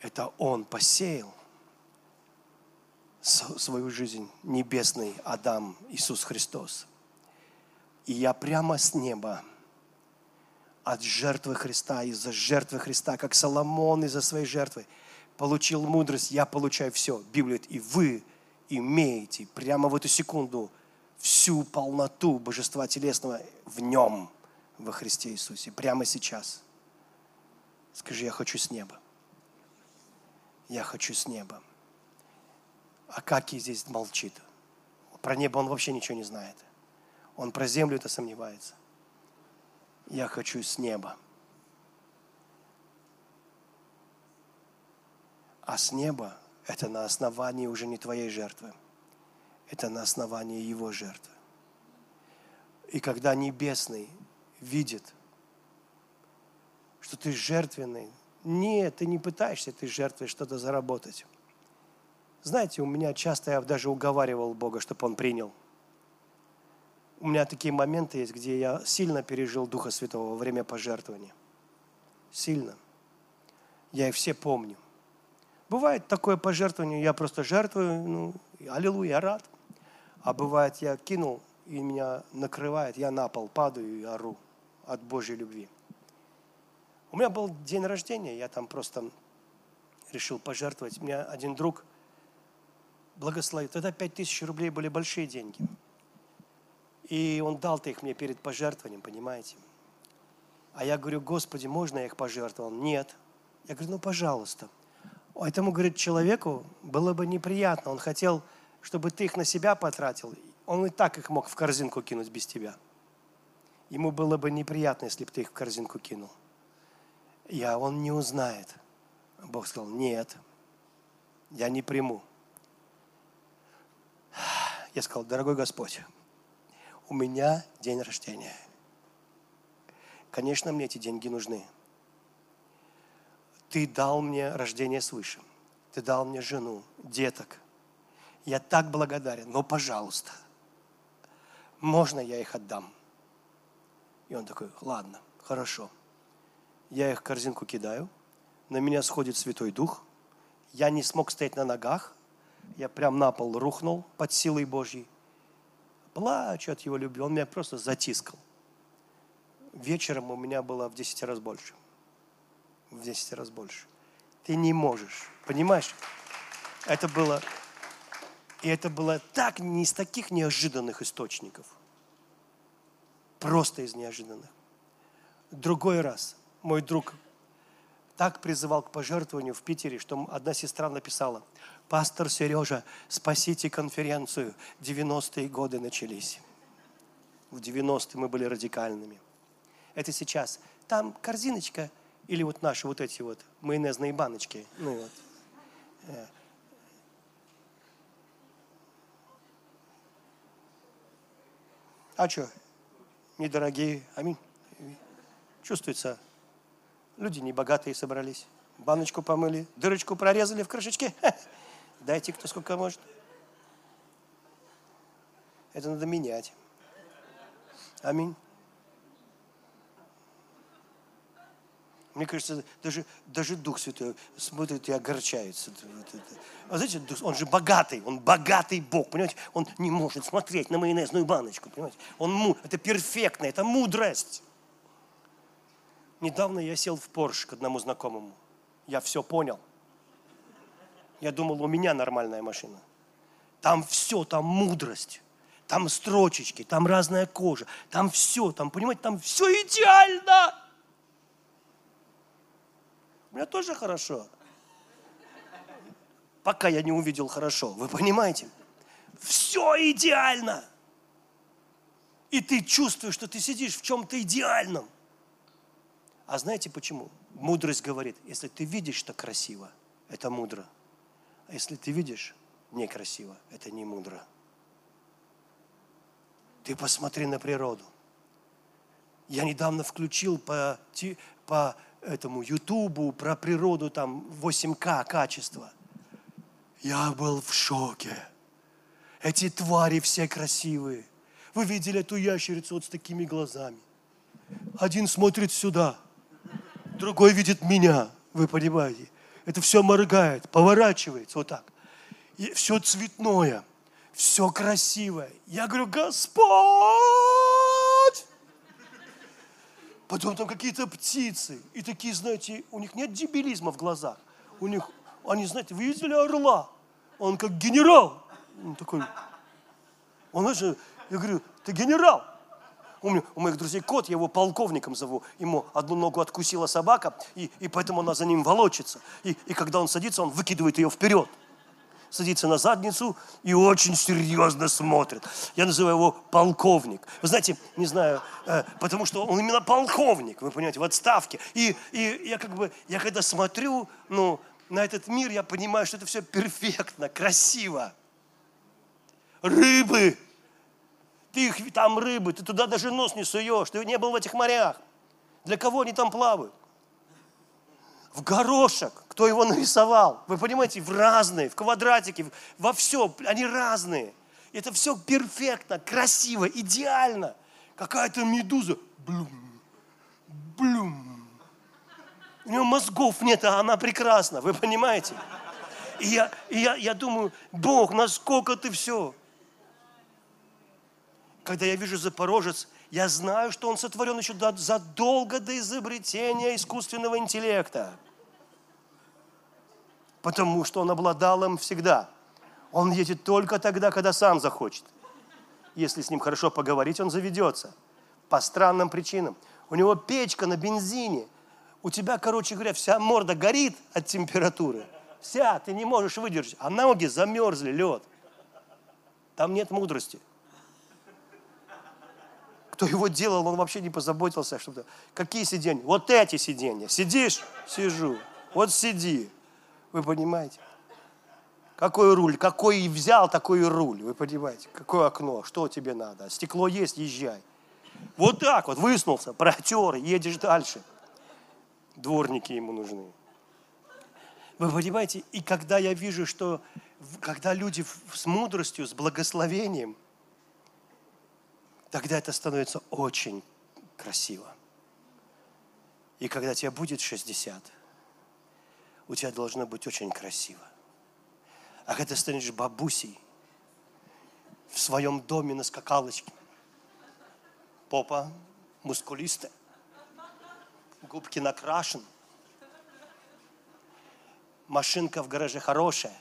это Он посеял свою жизнь, небесный Адам, Иисус Христос. И я прямо с неба, от жертвы Христа, из-за жертвы Христа, как Соломон из-за своей жертвы, получил мудрость, я получаю все. Библия говорит, и вы имеете прямо в эту секунду всю полноту Божества Телесного в Нем, во Христе Иисусе, прямо сейчас. Скажи, я хочу с неба я хочу с неба. А как и здесь молчит. Про небо он вообще ничего не знает. Он про землю это сомневается. Я хочу с неба. А с неба это на основании уже не твоей жертвы. Это на основании его жертвы. И когда Небесный видит, что ты жертвенный, нет, ты не пытаешься ты жертвой что-то заработать. Знаете, у меня часто я даже уговаривал Бога, чтобы Он принял. У меня такие моменты есть, где я сильно пережил Духа Святого во время пожертвования. Сильно. Я их все помню. Бывает такое пожертвование, я просто жертвую, ну, аллилуйя, рад. А бывает, я кинул, и меня накрывает, я на пол падаю и ору от Божьей любви. У меня был день рождения, я там просто решил пожертвовать. У меня один друг благословил. Тогда пять тысяч рублей были большие деньги. И он дал-то их мне перед пожертвованием, понимаете? А я говорю, Господи, можно я их пожертвовал? Нет. Я говорю, ну, пожалуйста. А этому, говорит, человеку было бы неприятно. Он хотел, чтобы ты их на себя потратил. Он и так их мог в корзинку кинуть без тебя. Ему было бы неприятно, если бы ты их в корзинку кинул я, он не узнает. Бог сказал, нет, я не приму. Я сказал, дорогой Господь, у меня день рождения. Конечно, мне эти деньги нужны. Ты дал мне рождение свыше. Ты дал мне жену, деток. Я так благодарен, но, пожалуйста, можно я их отдам? И он такой, ладно, хорошо я их в корзинку кидаю, на меня сходит Святой Дух, я не смог стоять на ногах, я прям на пол рухнул под силой Божьей, плачу от Его любви, Он меня просто затискал. Вечером у меня было в 10 раз больше. В 10 раз больше. Ты не можешь, понимаешь? Это было, и это было так, не из таких неожиданных источников. Просто из неожиданных. Другой раз – мой друг так призывал к пожертвованию в Питере, что одна сестра написала, «Пастор Сережа, спасите конференцию, 90-е годы начались». В 90-е мы были радикальными. Это сейчас. Там корзиночка или вот наши вот эти вот майонезные баночки. Ну вот. Э. А что? Недорогие. Аминь. Чувствуется. Люди небогатые собрались. Баночку помыли, дырочку прорезали в крышечке. Дайте кто сколько может. Это надо менять. Аминь. Мне кажется, даже, даже Дух Святой смотрит и огорчается. А знаете, он же богатый, он богатый Бог, понимаете? Он не может смотреть на майонезную баночку, понимаете? Он, это перфектно, это мудрость. Недавно я сел в Порш к одному знакомому. Я все понял. Я думал, у меня нормальная машина. Там все, там мудрость, там строчечки, там разная кожа, там все, там, понимаете, там все идеально. У меня тоже хорошо. Пока я не увидел хорошо, вы понимаете? Все идеально. И ты чувствуешь, что ты сидишь в чем-то идеальном. А знаете почему? Мудрость говорит, если ты видишь, что красиво, это мудро. А если ты видишь некрасиво, это не мудро. Ты посмотри на природу. Я недавно включил по, по этому Ютубу про природу, там 8К качество. Я был в шоке. Эти твари все красивые. Вы видели эту ящерицу вот с такими глазами. Один смотрит сюда – другой видит меня, вы понимаете. Это все моргает, поворачивается вот так. И все цветное, все красивое. Я говорю, Господь! Потом там какие-то птицы. И такие, знаете, у них нет дебилизма в глазах. У них, они, знаете, вы видели орла? Он как генерал. Он такой, он, знаешь, я говорю, ты генерал. Меня, у моих друзей кот, я его полковником зову. Ему одну ногу откусила собака, и, и поэтому она за ним волочится. И, и когда он садится, он выкидывает ее вперед. Садится на задницу и очень серьезно смотрит. Я называю его полковник. Вы знаете, не знаю, э, потому что он именно полковник, вы понимаете, в отставке. И, и я как бы, я когда смотрю, ну, на этот мир, я понимаю, что это все перфектно, красиво. Рыбы, ты их, там рыбы, ты туда даже нос не суешь, ты не был в этих морях. Для кого они там плавают? В горошек. Кто его нарисовал? Вы понимаете, в разные, в квадратики, во все. Они разные. Это все перфектно, красиво, идеально. Какая-то медуза. Блум, блум. У нее мозгов нет, а она прекрасна. Вы понимаете? И я, и я, я думаю, Бог, насколько ты все когда я вижу Запорожец, я знаю, что он сотворен еще задолго до изобретения искусственного интеллекта. Потому что он обладал им всегда. Он едет только тогда, когда сам захочет. Если с ним хорошо поговорить, он заведется. По странным причинам. У него печка на бензине. У тебя, короче говоря, вся морда горит от температуры. Вся, ты не можешь выдержать. А ноги замерзли, лед. Там нет мудрости кто его делал, он вообще не позаботился, что-то. Какие сиденья? Вот эти сиденья. Сидишь? Сижу. Вот сиди. Вы понимаете? Какой руль? Какой взял, такой и руль. Вы понимаете? Какое окно? Что тебе надо? Стекло есть, езжай. Вот так вот, выснулся, протер, едешь дальше. Дворники ему нужны. Вы понимаете? И когда я вижу, что когда люди с мудростью, с благословением – тогда это становится очень красиво. И когда тебе будет 60, у тебя должно быть очень красиво. А когда ты станешь бабусей в своем доме на скакалочке, попа мускулистая, губки накрашены, машинка в гараже хорошая,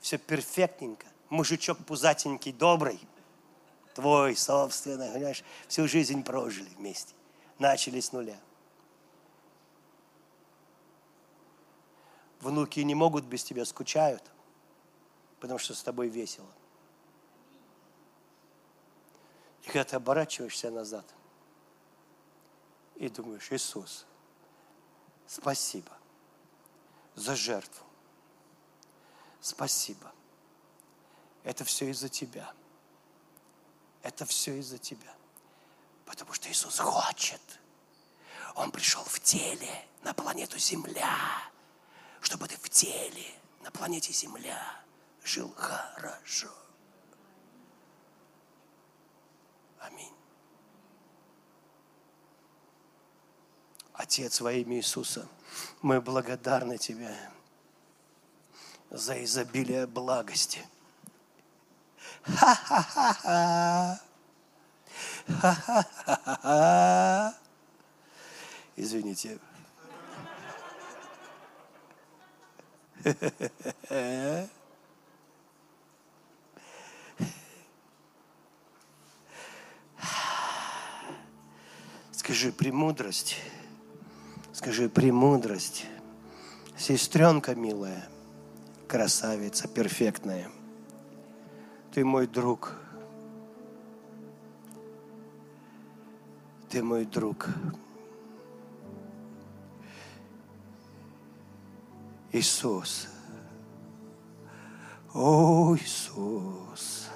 все перфектненько, мужичок пузатенький, добрый – твой собственный, понимаешь, всю жизнь прожили вместе, начали с нуля. Внуки не могут без тебя, скучают, потому что с тобой весело. И когда ты оборачиваешься назад и думаешь, Иисус, спасибо за жертву. Спасибо. Это все из-за тебя. Это все из-за тебя. Потому что Иисус хочет. Он пришел в теле на планету Земля, чтобы ты в теле на планете Земля жил хорошо. Аминь. Отец во имя Иисуса, мы благодарны Тебе за изобилие благости. Ха-ха-ха-ха. Ха-ха-ха-ха. Извините. Скажи премудрость. Скажи премудрость. Сестренка милая, красавица, перфектная. Ты мой друг. Ты мой друг. Иисус. О, Иисус.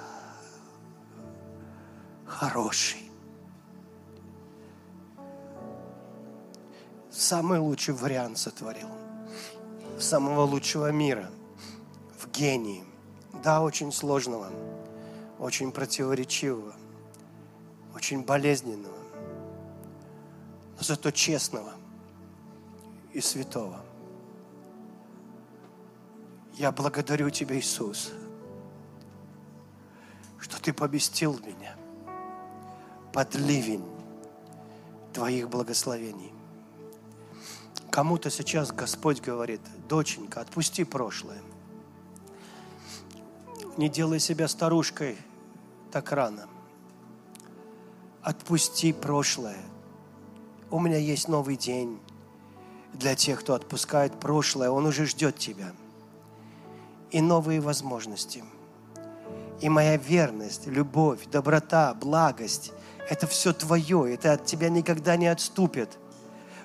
Хороший. Самый лучший вариант сотворил. Самого лучшего мира. В гении. Да, очень сложного. Очень противоречивого. Очень болезненного. Но зато честного и святого. Я благодарю Тебя, Иисус, что Ты поместил меня под ливень Твоих благословений. Кому-то сейчас Господь говорит, доченька, отпусти прошлое. Не делай себя старушкой так рано. Отпусти прошлое. У меня есть новый день для тех, кто отпускает прошлое. Он уже ждет тебя – и новые возможности. И моя верность, любовь, доброта, благость – это все Твое, это от Тебя никогда не отступит.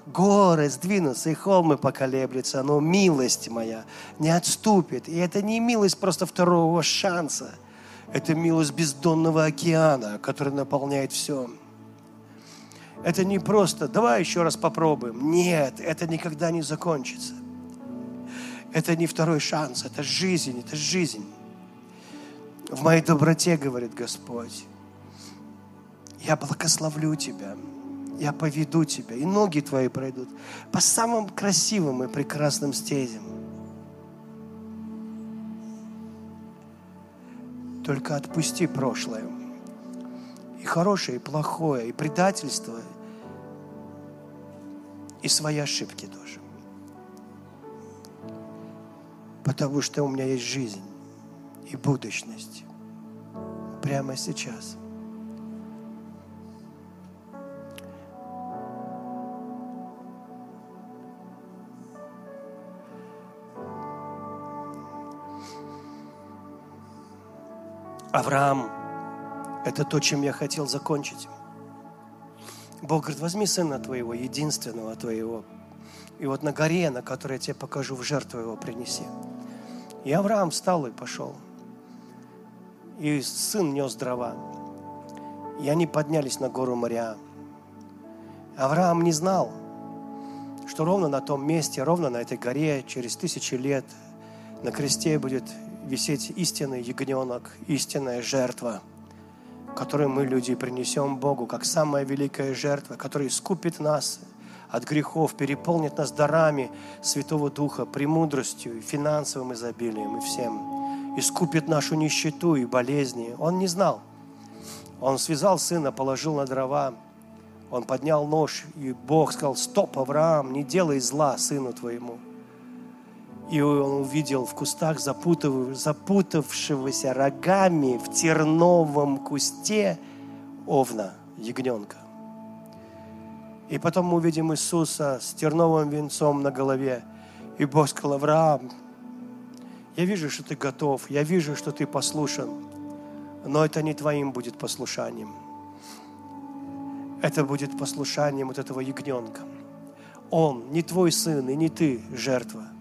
Горы сдвинутся и холмы поколеблются, но милость моя не отступит. И это не милость просто второго шанса, это милость бездонного океана, который наполняет все. Это не просто «давай еще раз попробуем». Нет, это никогда не закончится. Это не второй шанс, это жизнь, это жизнь. В моей доброте, говорит Господь, я благословлю тебя, я поведу тебя, и ноги твои пройдут по самым красивым и прекрасным стезям. Только отпусти прошлое. И хорошее, и плохое, и предательство, и свои ошибки тоже. Потому что у меня есть жизнь и будущность прямо сейчас. Авраам – это то, чем я хотел закончить. Бог говорит, возьми сына твоего, единственного твоего, и вот на горе, на которой я тебе покажу, в жертву его принеси. И Авраам встал и пошел. И сын нес дрова. И они поднялись на гору Мария. Авраам не знал, что ровно на том месте, ровно на этой горе, через тысячи лет на кресте будет висеть истинный ягненок, истинная жертва, которую мы, люди, принесем Богу, как самая великая жертва, которая искупит нас – от грехов, переполнит нас дарами Святого Духа, премудростью, финансовым изобилием и всем. Искупит нашу нищету и болезни. Он не знал. Он связал сына, положил на дрова. Он поднял нож, и Бог сказал, стоп, Авраам, не делай зла сыну твоему. И он увидел в кустах запутав... запутавшегося рогами в терновом кусте овна, ягненка. И потом мы увидим Иисуса с терновым венцом на голове. И Бог сказал, Авраам, я вижу, что ты готов, я вижу, что ты послушан, но это не твоим будет послушанием. это будет послушанием вот этого ягненка. Он, не твой сын и не ты жертва.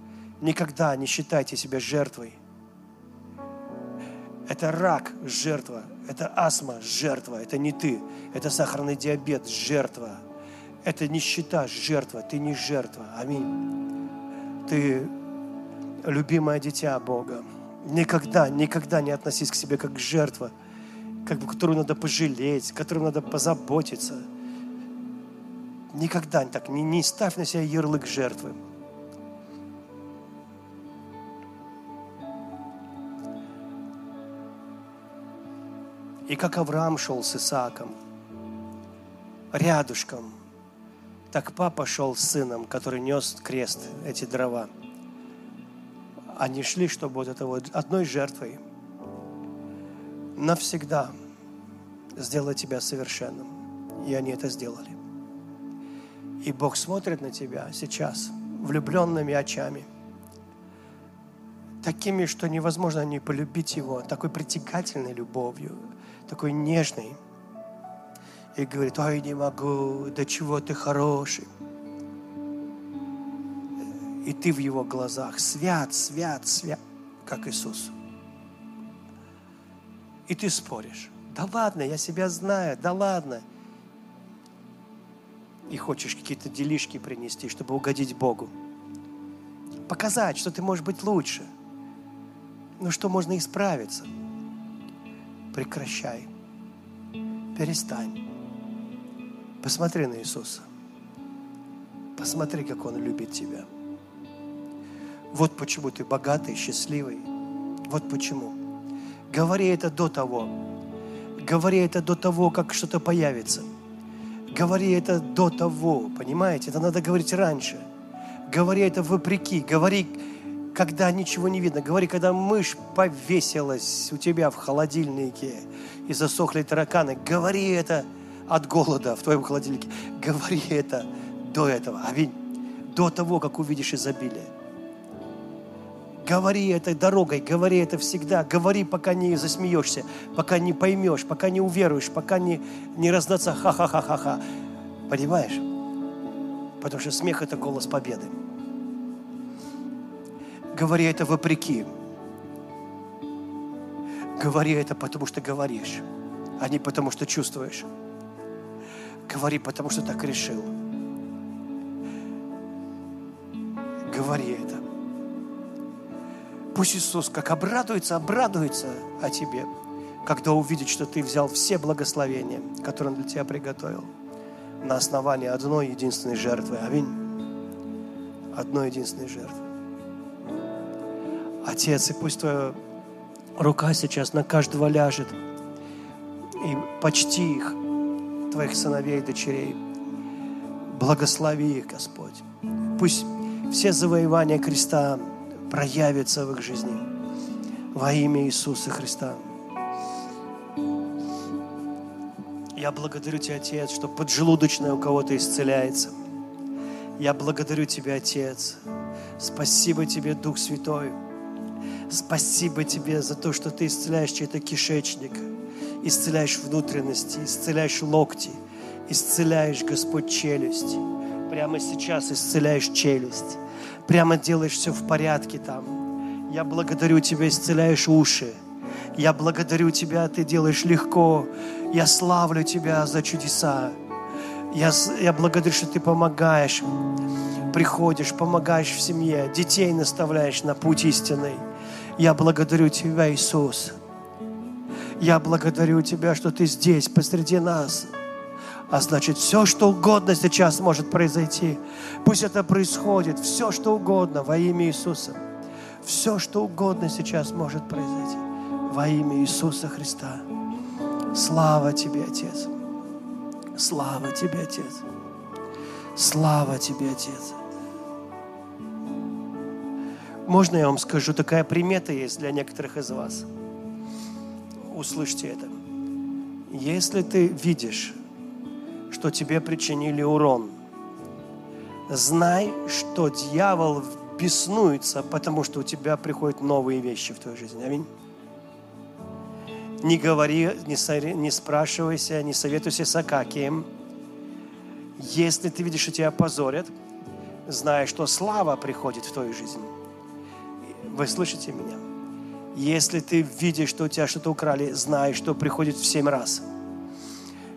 Никогда не считайте себя жертвой. Это рак – жертва. Это астма – жертва. Это не ты. Это сахарный диабет – жертва. Это нищета – жертва. Ты не жертва. Аминь. Ты любимое дитя Бога. Никогда, никогда не относись к себе как к жертва, как бы, которую надо пожалеть, которую надо позаботиться. Никогда так не, не ставь на себя ярлык жертвы. И как Авраам шел с Исааком, рядышком, так папа шел с сыном, который нес крест, эти дрова. Они шли, чтобы вот это вот одной жертвой навсегда сделать тебя совершенным. И они это сделали. И Бог смотрит на тебя сейчас влюбленными очами, такими, что невозможно не полюбить Его, такой притягательной любовью, такой нежной. И говорит, ой, не могу, да чего ты хороший. И ты в Его глазах свят, свят, свят, как Иисус. И ты споришь. Да ладно, я себя знаю, да ладно – и хочешь какие-то делишки принести, чтобы угодить Богу. Показать, что ты можешь быть лучше. Ну что можно исправиться. Прекращай. Перестань. Посмотри на Иисуса. Посмотри, как Он любит тебя. Вот почему ты богатый, счастливый. Вот почему. Говори это до того. Говори это до того, как что-то появится. Говори это до того, понимаете? Это надо говорить раньше. Говори это вопреки. Говори, когда ничего не видно. Говори, когда мышь повесилась у тебя в холодильнике и засохли тараканы. Говори это от голода в твоем холодильнике. Говори это до этого. Аминь. До того, как увидишь изобилие. Говори это дорогой, говори это всегда. Говори, пока не засмеешься, пока не поймешь, пока не уверуешь, пока не, не раздаться ха-ха-ха-ха-ха. Понимаешь? Потому что смех – это голос победы. Говори это вопреки. Говори это, потому что говоришь, а не потому что чувствуешь. Говори, потому что так решил. Говори это. Пусть Иисус как обрадуется, обрадуется о тебе, когда увидит, что ты взял все благословения, которые Он для тебя приготовил, на основании одной единственной жертвы. Аминь. Одной единственной жертвы. Отец, и пусть Твоя рука сейчас на каждого ляжет, и почти их, Твоих сыновей и дочерей. Благослови их, Господь. Пусть все завоевания креста проявится в их жизни. Во имя Иисуса Христа. Я благодарю Тебя, Отец, что поджелудочная у кого-то исцеляется. Я благодарю Тебя, Отец. Спасибо Тебе, Дух Святой. Спасибо Тебе за то, что Ты исцеляешь чей-то кишечник, исцеляешь внутренности, исцеляешь локти, исцеляешь, Господь, челюсть. Прямо сейчас исцеляешь челюсть прямо делаешь все в порядке там. Я благодарю Тебя, исцеляешь уши. Я благодарю Тебя, Ты делаешь легко. Я славлю Тебя за чудеса. Я, я благодарю, что Ты помогаешь, приходишь, помогаешь в семье, детей наставляешь на путь истинный. Я благодарю Тебя, Иисус. Я благодарю Тебя, что Ты здесь, посреди нас. А значит, все, что угодно сейчас может произойти. Пусть это происходит, все, что угодно во имя Иисуса. Все, что угодно сейчас может произойти во имя Иисуса Христа. Слава Тебе, Отец. Слава Тебе, Отец. Слава Тебе, Отец. Можно я вам скажу, такая примета есть для некоторых из вас. Услышьте это. Если ты видишь, что тебе причинили урон. Знай, что дьявол беснуется, потому что у тебя приходят новые вещи в твою жизнь. Аминь. Не говори, не, не спрашивайся, не советуйся с Акакием. Если ты видишь, что тебя позорят, знай, что слава приходит в твою жизнь. Вы слышите меня? Если ты видишь, что у тебя что-то украли, знай, что приходит в семь раз.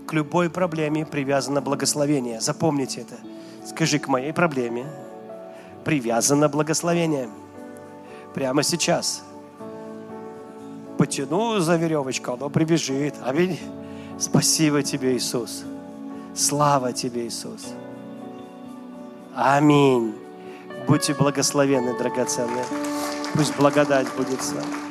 К любой проблеме привязано благословение. Запомните это. Скажи, к моей проблеме привязано благословение. Прямо сейчас. Потяну за веревочку, оно прибежит. Аминь. Спасибо тебе, Иисус. Слава тебе, Иисус. Аминь. Будьте благословенны, драгоценные. Пусть благодать будет с вами.